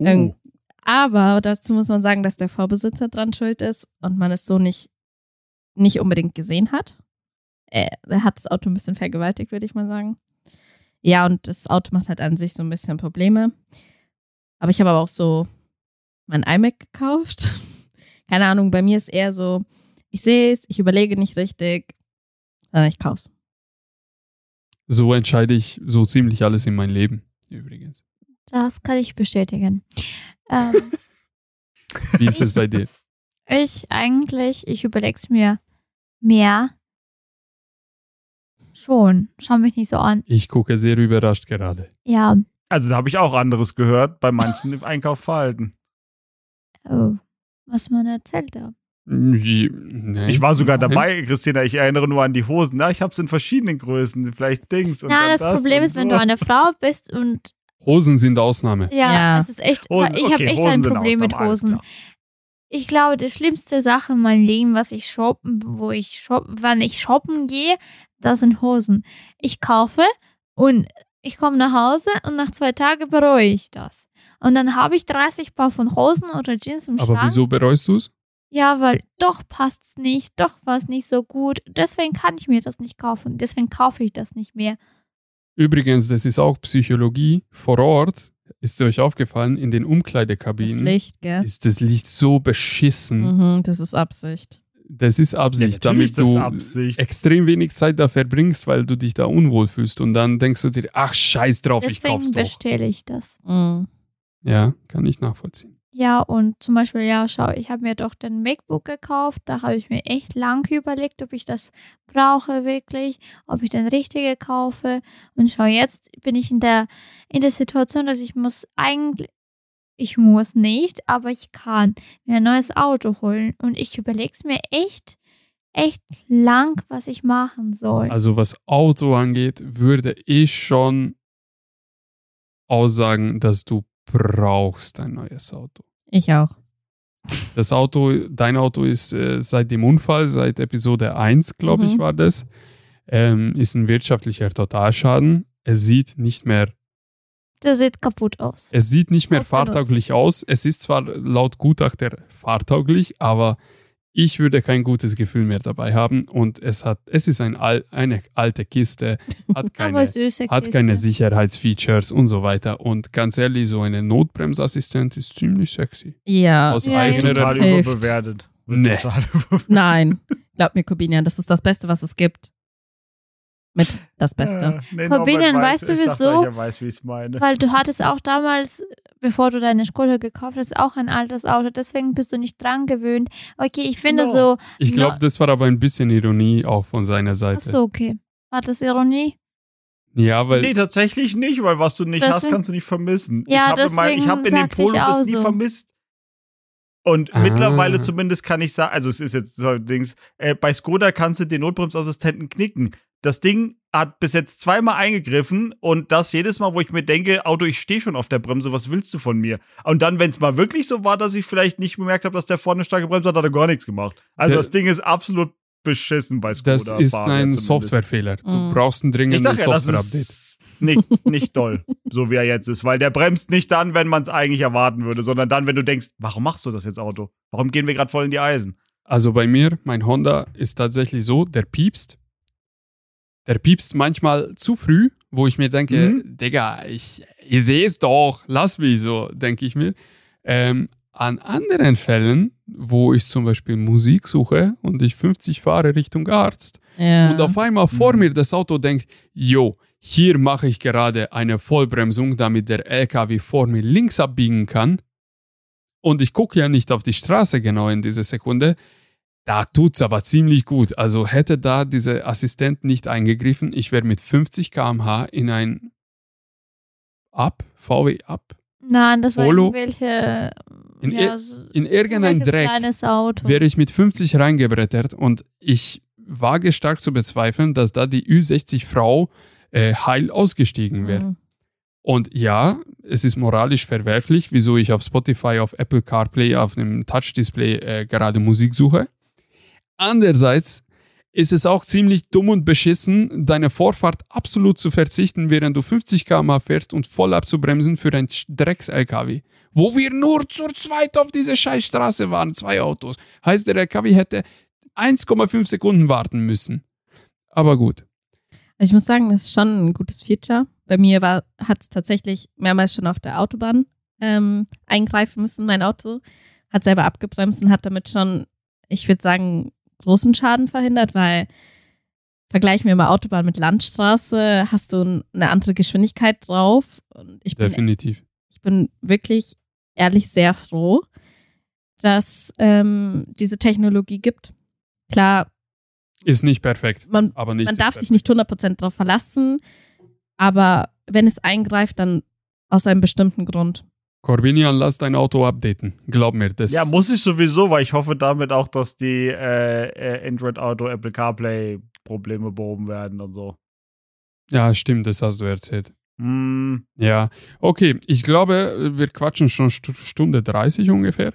Uh, Ähm, Aber dazu muss man sagen, dass der Vorbesitzer dran schuld ist und man es so nicht, nicht unbedingt gesehen hat. Äh, Er hat das Auto ein bisschen vergewaltigt, würde ich mal sagen. Ja, und das Auto macht halt an sich so ein bisschen Probleme. Aber ich habe aber auch so mein iMac gekauft. Keine Ahnung, bei mir ist eher so, ich sehe es, ich überlege nicht richtig, sondern ich kaufe es. So entscheide ich so ziemlich alles in mein Leben, übrigens. Das kann ich bestätigen. Ähm, Wie ist es bei dir? ich eigentlich, ich überlege es mir mehr. Schon. Schau mich nicht so an. Ich gucke sehr überrascht gerade. Ja, Also da habe ich auch anderes gehört bei manchen im Einkaufverhalten. oh, was man erzählt hat. Wie- nee. Ich war sogar Nein. dabei, Christina. Ich erinnere nur an die Hosen. Na, ich habe es in verschiedenen Größen. Vielleicht Dings. Und Na, dann das, Problem und ist, wenn du eine Frau bist und Hosen sind Ausnahme. ja, Ja. es ist echt, Hosen, ich habe okay, echt Hosen ein Problem mit Hosen. Ich glaube, die schlimmste Sache in meinem Leben, was ich shoppen, wo ich shoppen, wann ich shoppen gehe, das sind Hosen. Ich kaufe und ich komme nach Hause und nach zwei Tagen bereue ich das. Und dann habe ich 30 Paar von Hosen oder Jeans im Aber Schrank. wieso bereust du es? Ja, weil doch passt's nicht, doch war es nicht so gut. Deswegen kann ich mir das nicht kaufen. Deswegen kaufe ich das nicht mehr. Übrigens, das ist auch Psychologie. Vor Ort ist euch aufgefallen, in den Das Umkleidekabinen Licht, gell? ist das Licht so beschissen. Mhm, das ist Absicht. Das ist Absicht, Ja, damit du das Absicht. extrem wenig Zeit da verbringst, weil du dich da unwohl fühlst. Und dann denkst du dir, ach scheiß drauf, ich Deswegen kauf's doch. bestelle ich das. Mhm. Ja, kann ich nachvollziehen. Ja, und zum Beispiel, ja, schau, ich habe mir doch den MacBook gekauft. Da habe ich mir echt lang überlegt, ob ich das brauche wirklich, ob ich den richtige kaufe. Und schau, jetzt bin ich in der, in der Situation, dass ich muss eigentlich, ich muss nicht, aber ich kann mir ein neues Auto holen. Und ich überlege es mir echt, echt lang, was ich machen soll. Also was Auto angeht, würde ich schon aussagen, dass du brauchst ein neues Auto. Ich auch. Das Auto, dein Auto ist äh, seit dem Unfall, seit Episode 1, glaube ich, Mhm. war das, ähm, ist ein wirtschaftlicher Totalschaden. Es sieht nicht mehr, Der sieht kaputt aus. es sieht nicht mehr fahrtauglich aus. Es ist zwar laut Gutachter fahrtauglich, aber ich würde kein gutes Gefühl mehr dabei haben. Und es hat, es ist ein Al eine alte Kiste, hat keine, hat Kiste. keine Sicherheitsfeatures und so weiter. Und ganz ehrlich, so eine Notbremsassistent ist ziemlich sexy. Ja. Aus Ja, eigener Total überbewertet. Nee. Total. Nein. Glaub mir, Corbinian, das ist das Beste, was es gibt. Mit das Beste. Äh, nee, Corbinian, weißt du, ich dachte, wieso? Ich weiß, wie ich es meine. Weil du hattest auch damals, bevor du deine Skoda gekauft hast, auch ein altes Auto. Deswegen bist du nicht dran gewöhnt. Okay, ich finde Genau. so. Ich glaube, Na- das war aber ein bisschen Ironie auch von seiner Ach Seite. so, okay. War das Ironie? Ja, weil Nee, tatsächlich nicht, weil was du nicht hast, Deswegen- kannst du nicht vermissen. Ja, ich habe mal, ich deswegen habe in dem Polo das nie so. vermisst. Und Ah. mittlerweile zumindest kann ich sagen, also es ist jetzt so Dings, äh, bei Skoda kannst du den Notbremsassistenten knicken. Das Ding hat bis jetzt zweimal eingegriffen und das jedes Mal, wo ich mir denke, Auto, ich stehe schon auf der Bremse, was willst du von mir? Und dann, wenn es mal wirklich so war, dass ich vielleicht nicht bemerkt habe, dass der vorne stark gebremst hat, hat er gar nichts gemacht. Also Der- das Ding ist absolut beschissen bei Skoda. das ist Fahrer ein. Softwarefehler. Du Mhm. brauchst ein Ich dringendes sag ja, das Software-Update. ist nicht, nicht doll, so wie er jetzt ist, weil der bremst nicht dann, wenn man es eigentlich erwarten würde, sondern dann, wenn du denkst, warum machst du das jetzt Auto? Warum gehen wir gerade voll in die Eisen? Also bei mir, mein Honda ist tatsächlich so, der piepst. Der piepst manchmal zu früh wo ich mir denke, Mhm. Digga, ich, ich sehe es doch, lass mich so, denke ich mir. Ähm, an anderen Fällen, wo ich zum Beispiel Musik suche und ich 50 fahre Richtung Arzt Ja. und auf einmal vor Mhm. mir das Auto denkt, jo, hier mache ich gerade eine Vollbremsung, damit der LKW vor mir links abbiegen kann. Und ich gucke ja nicht auf die Straße genau in dieser Sekunde. Da tut's aber ziemlich gut. Also hätte da dieser Assistent nicht eingegriffen, ich wäre mit 50 km/h in ein Up, VW Up, Nein, das war Polo? irgendwelche. In ja, ir- so- in irgendein Dreck wäre ich mit 50 reingebrettert und ich wage stark zu bezweifeln, dass da die Ü60-Frau äh, heil ausgestiegen wäre. Mhm. Und ja, es ist moralisch verwerflich, wieso ich auf Spotify, auf Apple CarPlay, auf einem Touch-Display äh, gerade Musik suche. Andererseits ist es auch ziemlich dumm und beschissen, deine Vorfahrt absolut zu verzichten, während du 50 km fährst und voll abzubremsen für ein Drecks-LKW. Wo wir nur zu zweit auf dieser Scheißstraße waren, zwei Autos. Heißt, der LKW hätte 1,5 Sekunden warten müssen. Aber gut. Also ich muss sagen, das ist schon ein gutes Feature. Bei mir hat es tatsächlich mehrmals schon auf der Autobahn ähm, eingreifen müssen. Mein Auto hat selber abgebremst und hat damit schon, ich würde sagen, großen Schaden verhindert, weil vergleichen wir mal Autobahn mit Landstraße, hast du eine andere Geschwindigkeit drauf. Und ich bin, Definitiv. ich bin wirklich ehrlich sehr froh, dass ähm, diese Technologie gibt. Klar, Ist nicht perfekt, man aber nicht man darf sich nicht 100% darauf verlassen, aber wenn es eingreift, dann aus einem bestimmten Grund. Corbinian, lass dein Auto updaten. Glaub mir, das. Ja, muss ich sowieso, weil ich hoffe damit auch, dass die äh, äh, Android Auto, Apple CarPlay Probleme behoben werden und so. ja, stimmt, das hast du erzählt. Hm, Ja, okay. Ich glaube, wir quatschen schon Stu- Stunde 30 ungefähr.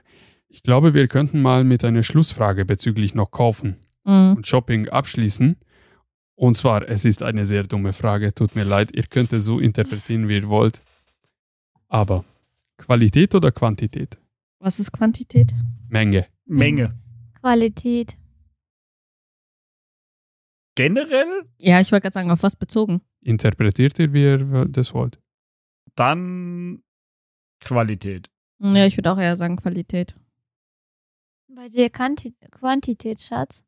Ich glaube, wir könnten mal mit einer Schlussfrage bezüglich noch kaufen Mhm. und Shopping abschließen. Und zwar, es ist eine sehr dumme Frage, tut mir leid, ihr könnt es so interpretieren, wie ihr wollt. Aber Qualität oder Quantität? Was ist Quantität? Menge. Menge. Qualität. Generell Ja, ich wollte gerade sagen, auf was bezogen? Interpretiert ihr, wie ihr das wollt? dann Qualität. Ja, ich würde auch eher sagen Qualität. Bei dir Quanti Quantität, Schatz.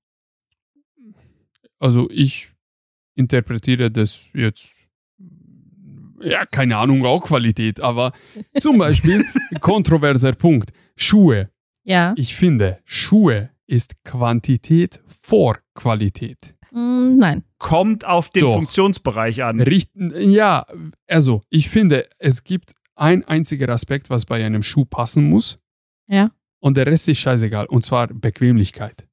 Also ich interpretiere das jetzt, ja, keine Ahnung, auch Qualität, aber zum Beispiel, kontroverser Punkt, Schuhe. Ja. Ich finde, Schuhe ist Quantität vor Qualität. Mm, nein. Kommt auf den Doch. Funktionsbereich an. Richten, ja, also ich finde, es gibt ein einziger Aspekt, was bei einem Schuh passen muss. Ja. Und der Rest ist scheißegal, und zwar Bequemlichkeit.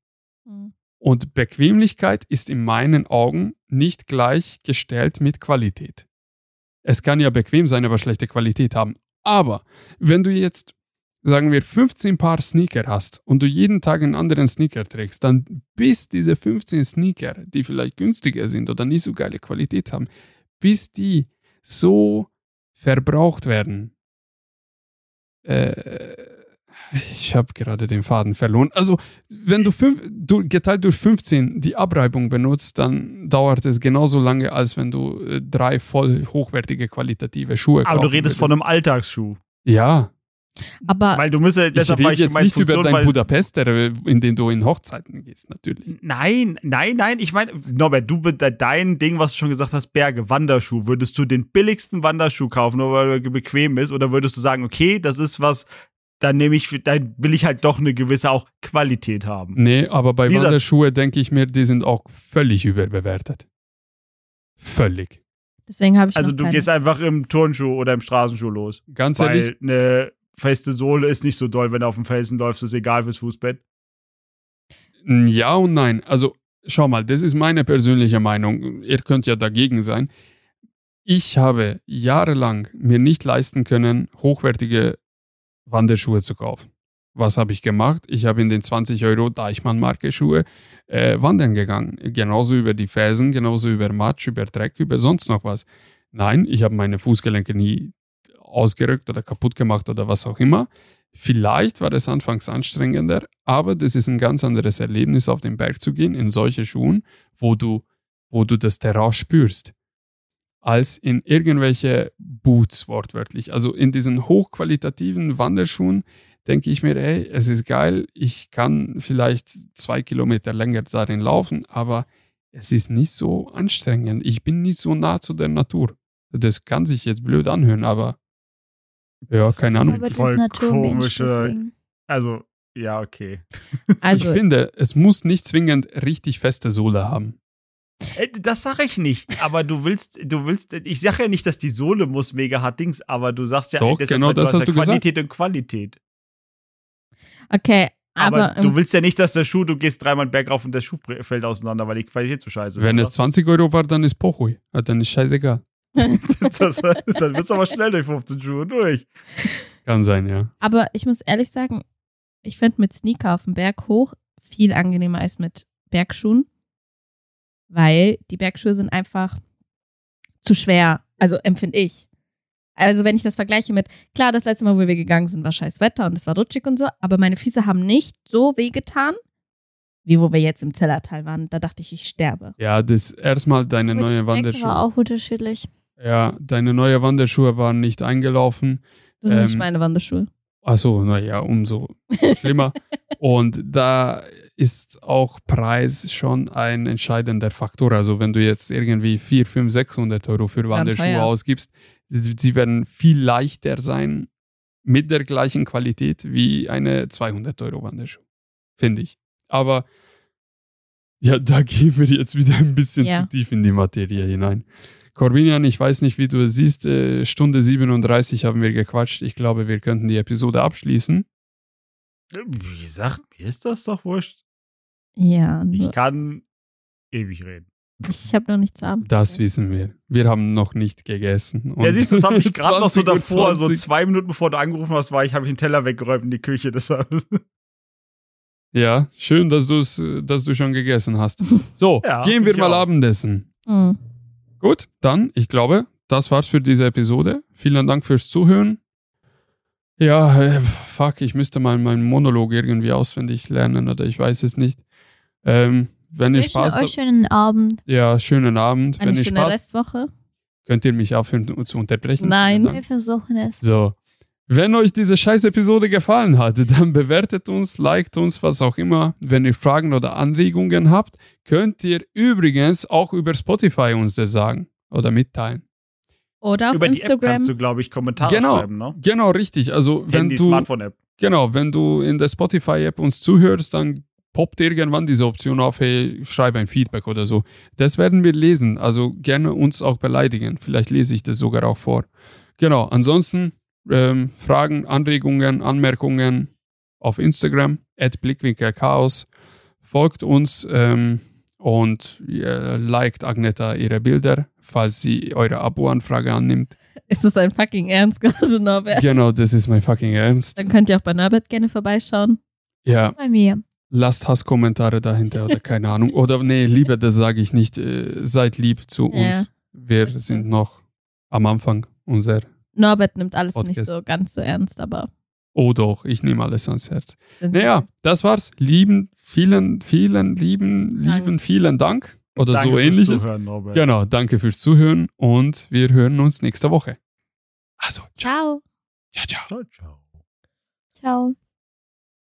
Mhm. Und Bequemlichkeit ist in meinen Augen nicht gleichgestellt mit Qualität. Es kann ja bequem sein, aber schlechte Qualität haben. Aber wenn du jetzt, sagen wir, 15 Paar Sneaker hast und du jeden Tag einen anderen Sneaker trägst, dann bis diese 15 Sneaker, die vielleicht günstiger sind oder nicht so geile Qualität haben, bis die so verbraucht werden. Äh, ich habe gerade den Faden verloren. Also, wenn du, fünf, du geteilt durch 15 die Abreibung benutzt, dann dauert es genauso lange, als wenn du äh, drei voll hochwertige qualitative Schuhe Aber du redest von würdest. einem Alltagsschuh. Ja, Aber Weil du musst ja, ich deshalb rede ich jetzt gemeint, nicht über Funktion, dein weil- Budapester, äh, in den du in Hochzeiten gehst, natürlich. Nein, nein, nein. Ich meine, Norbert, du dein Ding, was du schon gesagt hast, Berge, Wanderschuh. Würdest du den billigsten Wanderschuh kaufen, nur weil er bequem ist? Oder würdest du sagen, okay, das ist was, dann nehme ich, dann will ich halt doch eine gewisse auch Qualität haben. Nee, aber bei gesagt- Wanderschuhe denke ich mir, die sind auch völlig überbewertet. Völlig. deswegen habe ich Also noch du keine. gehst einfach im Turnschuh oder im Straßenschuh los. Ganz ehrlich, Weil eine feste Sohle ist nicht so doll, wenn du auf dem Felsen läufst, ist egal fürs Fußbett. Ja und nein. Also, schau mal, das ist meine persönliche Meinung. Ihr könnt ja dagegen sein. Ich habe jahrelang mir nicht leisten können, hochwertige Wanderschuhe zu kaufen. Was habe ich gemacht? Ich habe in den 20 Euro Deichmann-Marke-Schuhe äh, wandern gegangen. Genauso über die Felsen, genauso über Matsch, über Dreck, über sonst noch was. Nein, ich habe meine Fußgelenke nie ausgerückt oder kaputt gemacht oder was auch immer. Vielleicht war es anfangs anstrengender, aber das ist ein ganz anderes Erlebnis, auf den Berg zu gehen, in solche Schuhen, wo du, wo du das Terrain spürst. Als in irgendwelche Boots wortwörtlich. Also in diesen hochqualitativen Wanderschuhen denke ich mir, ey, es ist geil, ich kann vielleicht zwei Kilometer länger darin laufen, aber es ist nicht so anstrengend. Ich bin nicht so nah zu der Natur. Das kann sich jetzt blöd anhören, aber ja, keine Ahnung. Aber das voll komische- deswegen. Also, ja, okay. Also, ich finde, es muss nicht zwingend richtig feste Sohle haben. Äh, Das sage ich nicht, aber du willst, du willst, ich sage ja nicht, dass die Sohle muss mega hart Dings, aber du sagst ja, Doch, deshalb, genau du das ja hast du gesagt. Quantität und Qualität. okay, Aber, aber, du ähm, willst ja nicht, dass der Schuh, du gehst dreimal bergauf und der Schuh fällt auseinander, weil die Qualität so scheiße ist. Wenn oder? es 20 Euro war, dann ist Pochui. Ja, dann ist scheißegal. das, dann bist du aber schnell durch 15 Schuhe durch. Kann sein, ja. aber ich muss ehrlich sagen, ich finde mit Sneaker auf dem Berg hoch viel angenehmer als mit Bergschuhen, weil die Bergschuhe sind einfach zu schwer. Also empfinde ich. Also wenn ich das vergleiche mit, klar, das letzte Mal, wo wir gegangen sind, war scheiß Wetter und es war rutschig und so, aber meine Füße haben nicht so wehgetan, wie wo wir jetzt im Zellertal waren. Da dachte ich, ich sterbe. Ja, das erstmal deine neue Strecke Wanderschuhe. war auch unterschiedlich. Ja, deine neue Wanderschuhe waren nicht eingelaufen. Das sind nicht Ähm, meine Wanderschuhe. Achso, naja, umso schlimmer. Und da ist auch Preis schon ein entscheidender Faktor. Also wenn du jetzt irgendwie 4, 5, 600 Euro für Wanderschuhe ausgibst, sie werden viel leichter sein mit der gleichen Qualität wie eine 200 Euro Wanderschuh, finde ich. Aber ja, da gehen wir jetzt wieder ein bisschen Ja. zu tief in die Materie hinein. Corvinian, ich weiß nicht, wie du es siehst. Äh, Stunde 37 haben wir gequatscht. Ich glaube, wir könnten die Episode abschließen. Wie gesagt, mir ist das doch wurscht. Ja, Ich kann ewig reden. ich habe noch nichts zu Abend. Das wissen wir. Wir haben noch nicht gegessen. Ja, Und siehst du, das habe ich gerade noch so 20 Uhr davor, so 20. zwei Minuten bevor du angerufen hast, war ich, habe ich den Teller weggeräumt in die Küche. Deshalb. Ja, schön, dass, du's, äh, dass du schon gegessen hast. So, Ja, gehen wir mal auch. Abendessen. Mhm. Gut, dann, ich glaube, das war's für diese Episode. Vielen Dank fürs Zuhören. Ja, äh, fuck, ich müsste mal meinen Monolog irgendwie auswendig lernen oder ich weiß es nicht. Ähm, wenn ihr Spaß euch habt, schönen Abend. ja, schönen Abend. Eine wenn ihr schöne Spaß, Restwoche. könnt ihr mich aufhören zu unterbrechen. Nein. Wir versuchen es. So. Wenn euch diese scheiß Episode gefallen hat, dann bewertet uns, liked uns, was auch immer. Wenn ihr Fragen oder Anregungen habt, könnt ihr übrigens auch über Spotify uns das sagen oder mitteilen. Oder auf Über die App Instagram. kannst du, glaube ich, Kommentare Genau. schreiben, ne? Genau, richtig. Also wenn Handy, du Smartphone-App. genau, wenn du in der Spotify-App uns zuhörst, dann poppt irgendwann diese Option auf, hey, schreib ein Feedback oder so. Das werden wir lesen. Also gerne uns auch beleidigen. Vielleicht lese ich das sogar auch vor. Genau. Ansonsten ähm, Fragen, Anregungen, Anmerkungen auf Instagram at Blickwinkelchaos. Folgt uns ähm, und äh, liked Agneta ihre Bilder, falls sie eure Abo-Anfrage annimmt. Ist das ein fucking Ernst gerade, Norbert? Genau, das ist mein fucking Ernst. Dann könnt ihr auch bei Norbert gerne vorbeischauen. Ja, Bei mir. lasst Hasskommentare dahinter oder keine Ahnung. Oder nee, Liebe, das sage ich nicht. Äh, seid lieb zu uns. Ja. Wir sind noch am Anfang unser. Norbert nimmt alles Podcast. nicht so ganz so ernst, aber. Oh doch, ich nehme alles ans Herz. sind Naja, das war's. Lieben, vielen, vielen, lieben, Dank. lieben, vielen Dank. Oder Danke so fürs ähnliches. Zuhören, Norbert. Genau, danke fürs Zuhören und wir hören uns nächste Woche. Also, Ciao. ciao, ciao. Ciao, ciao. Ciao.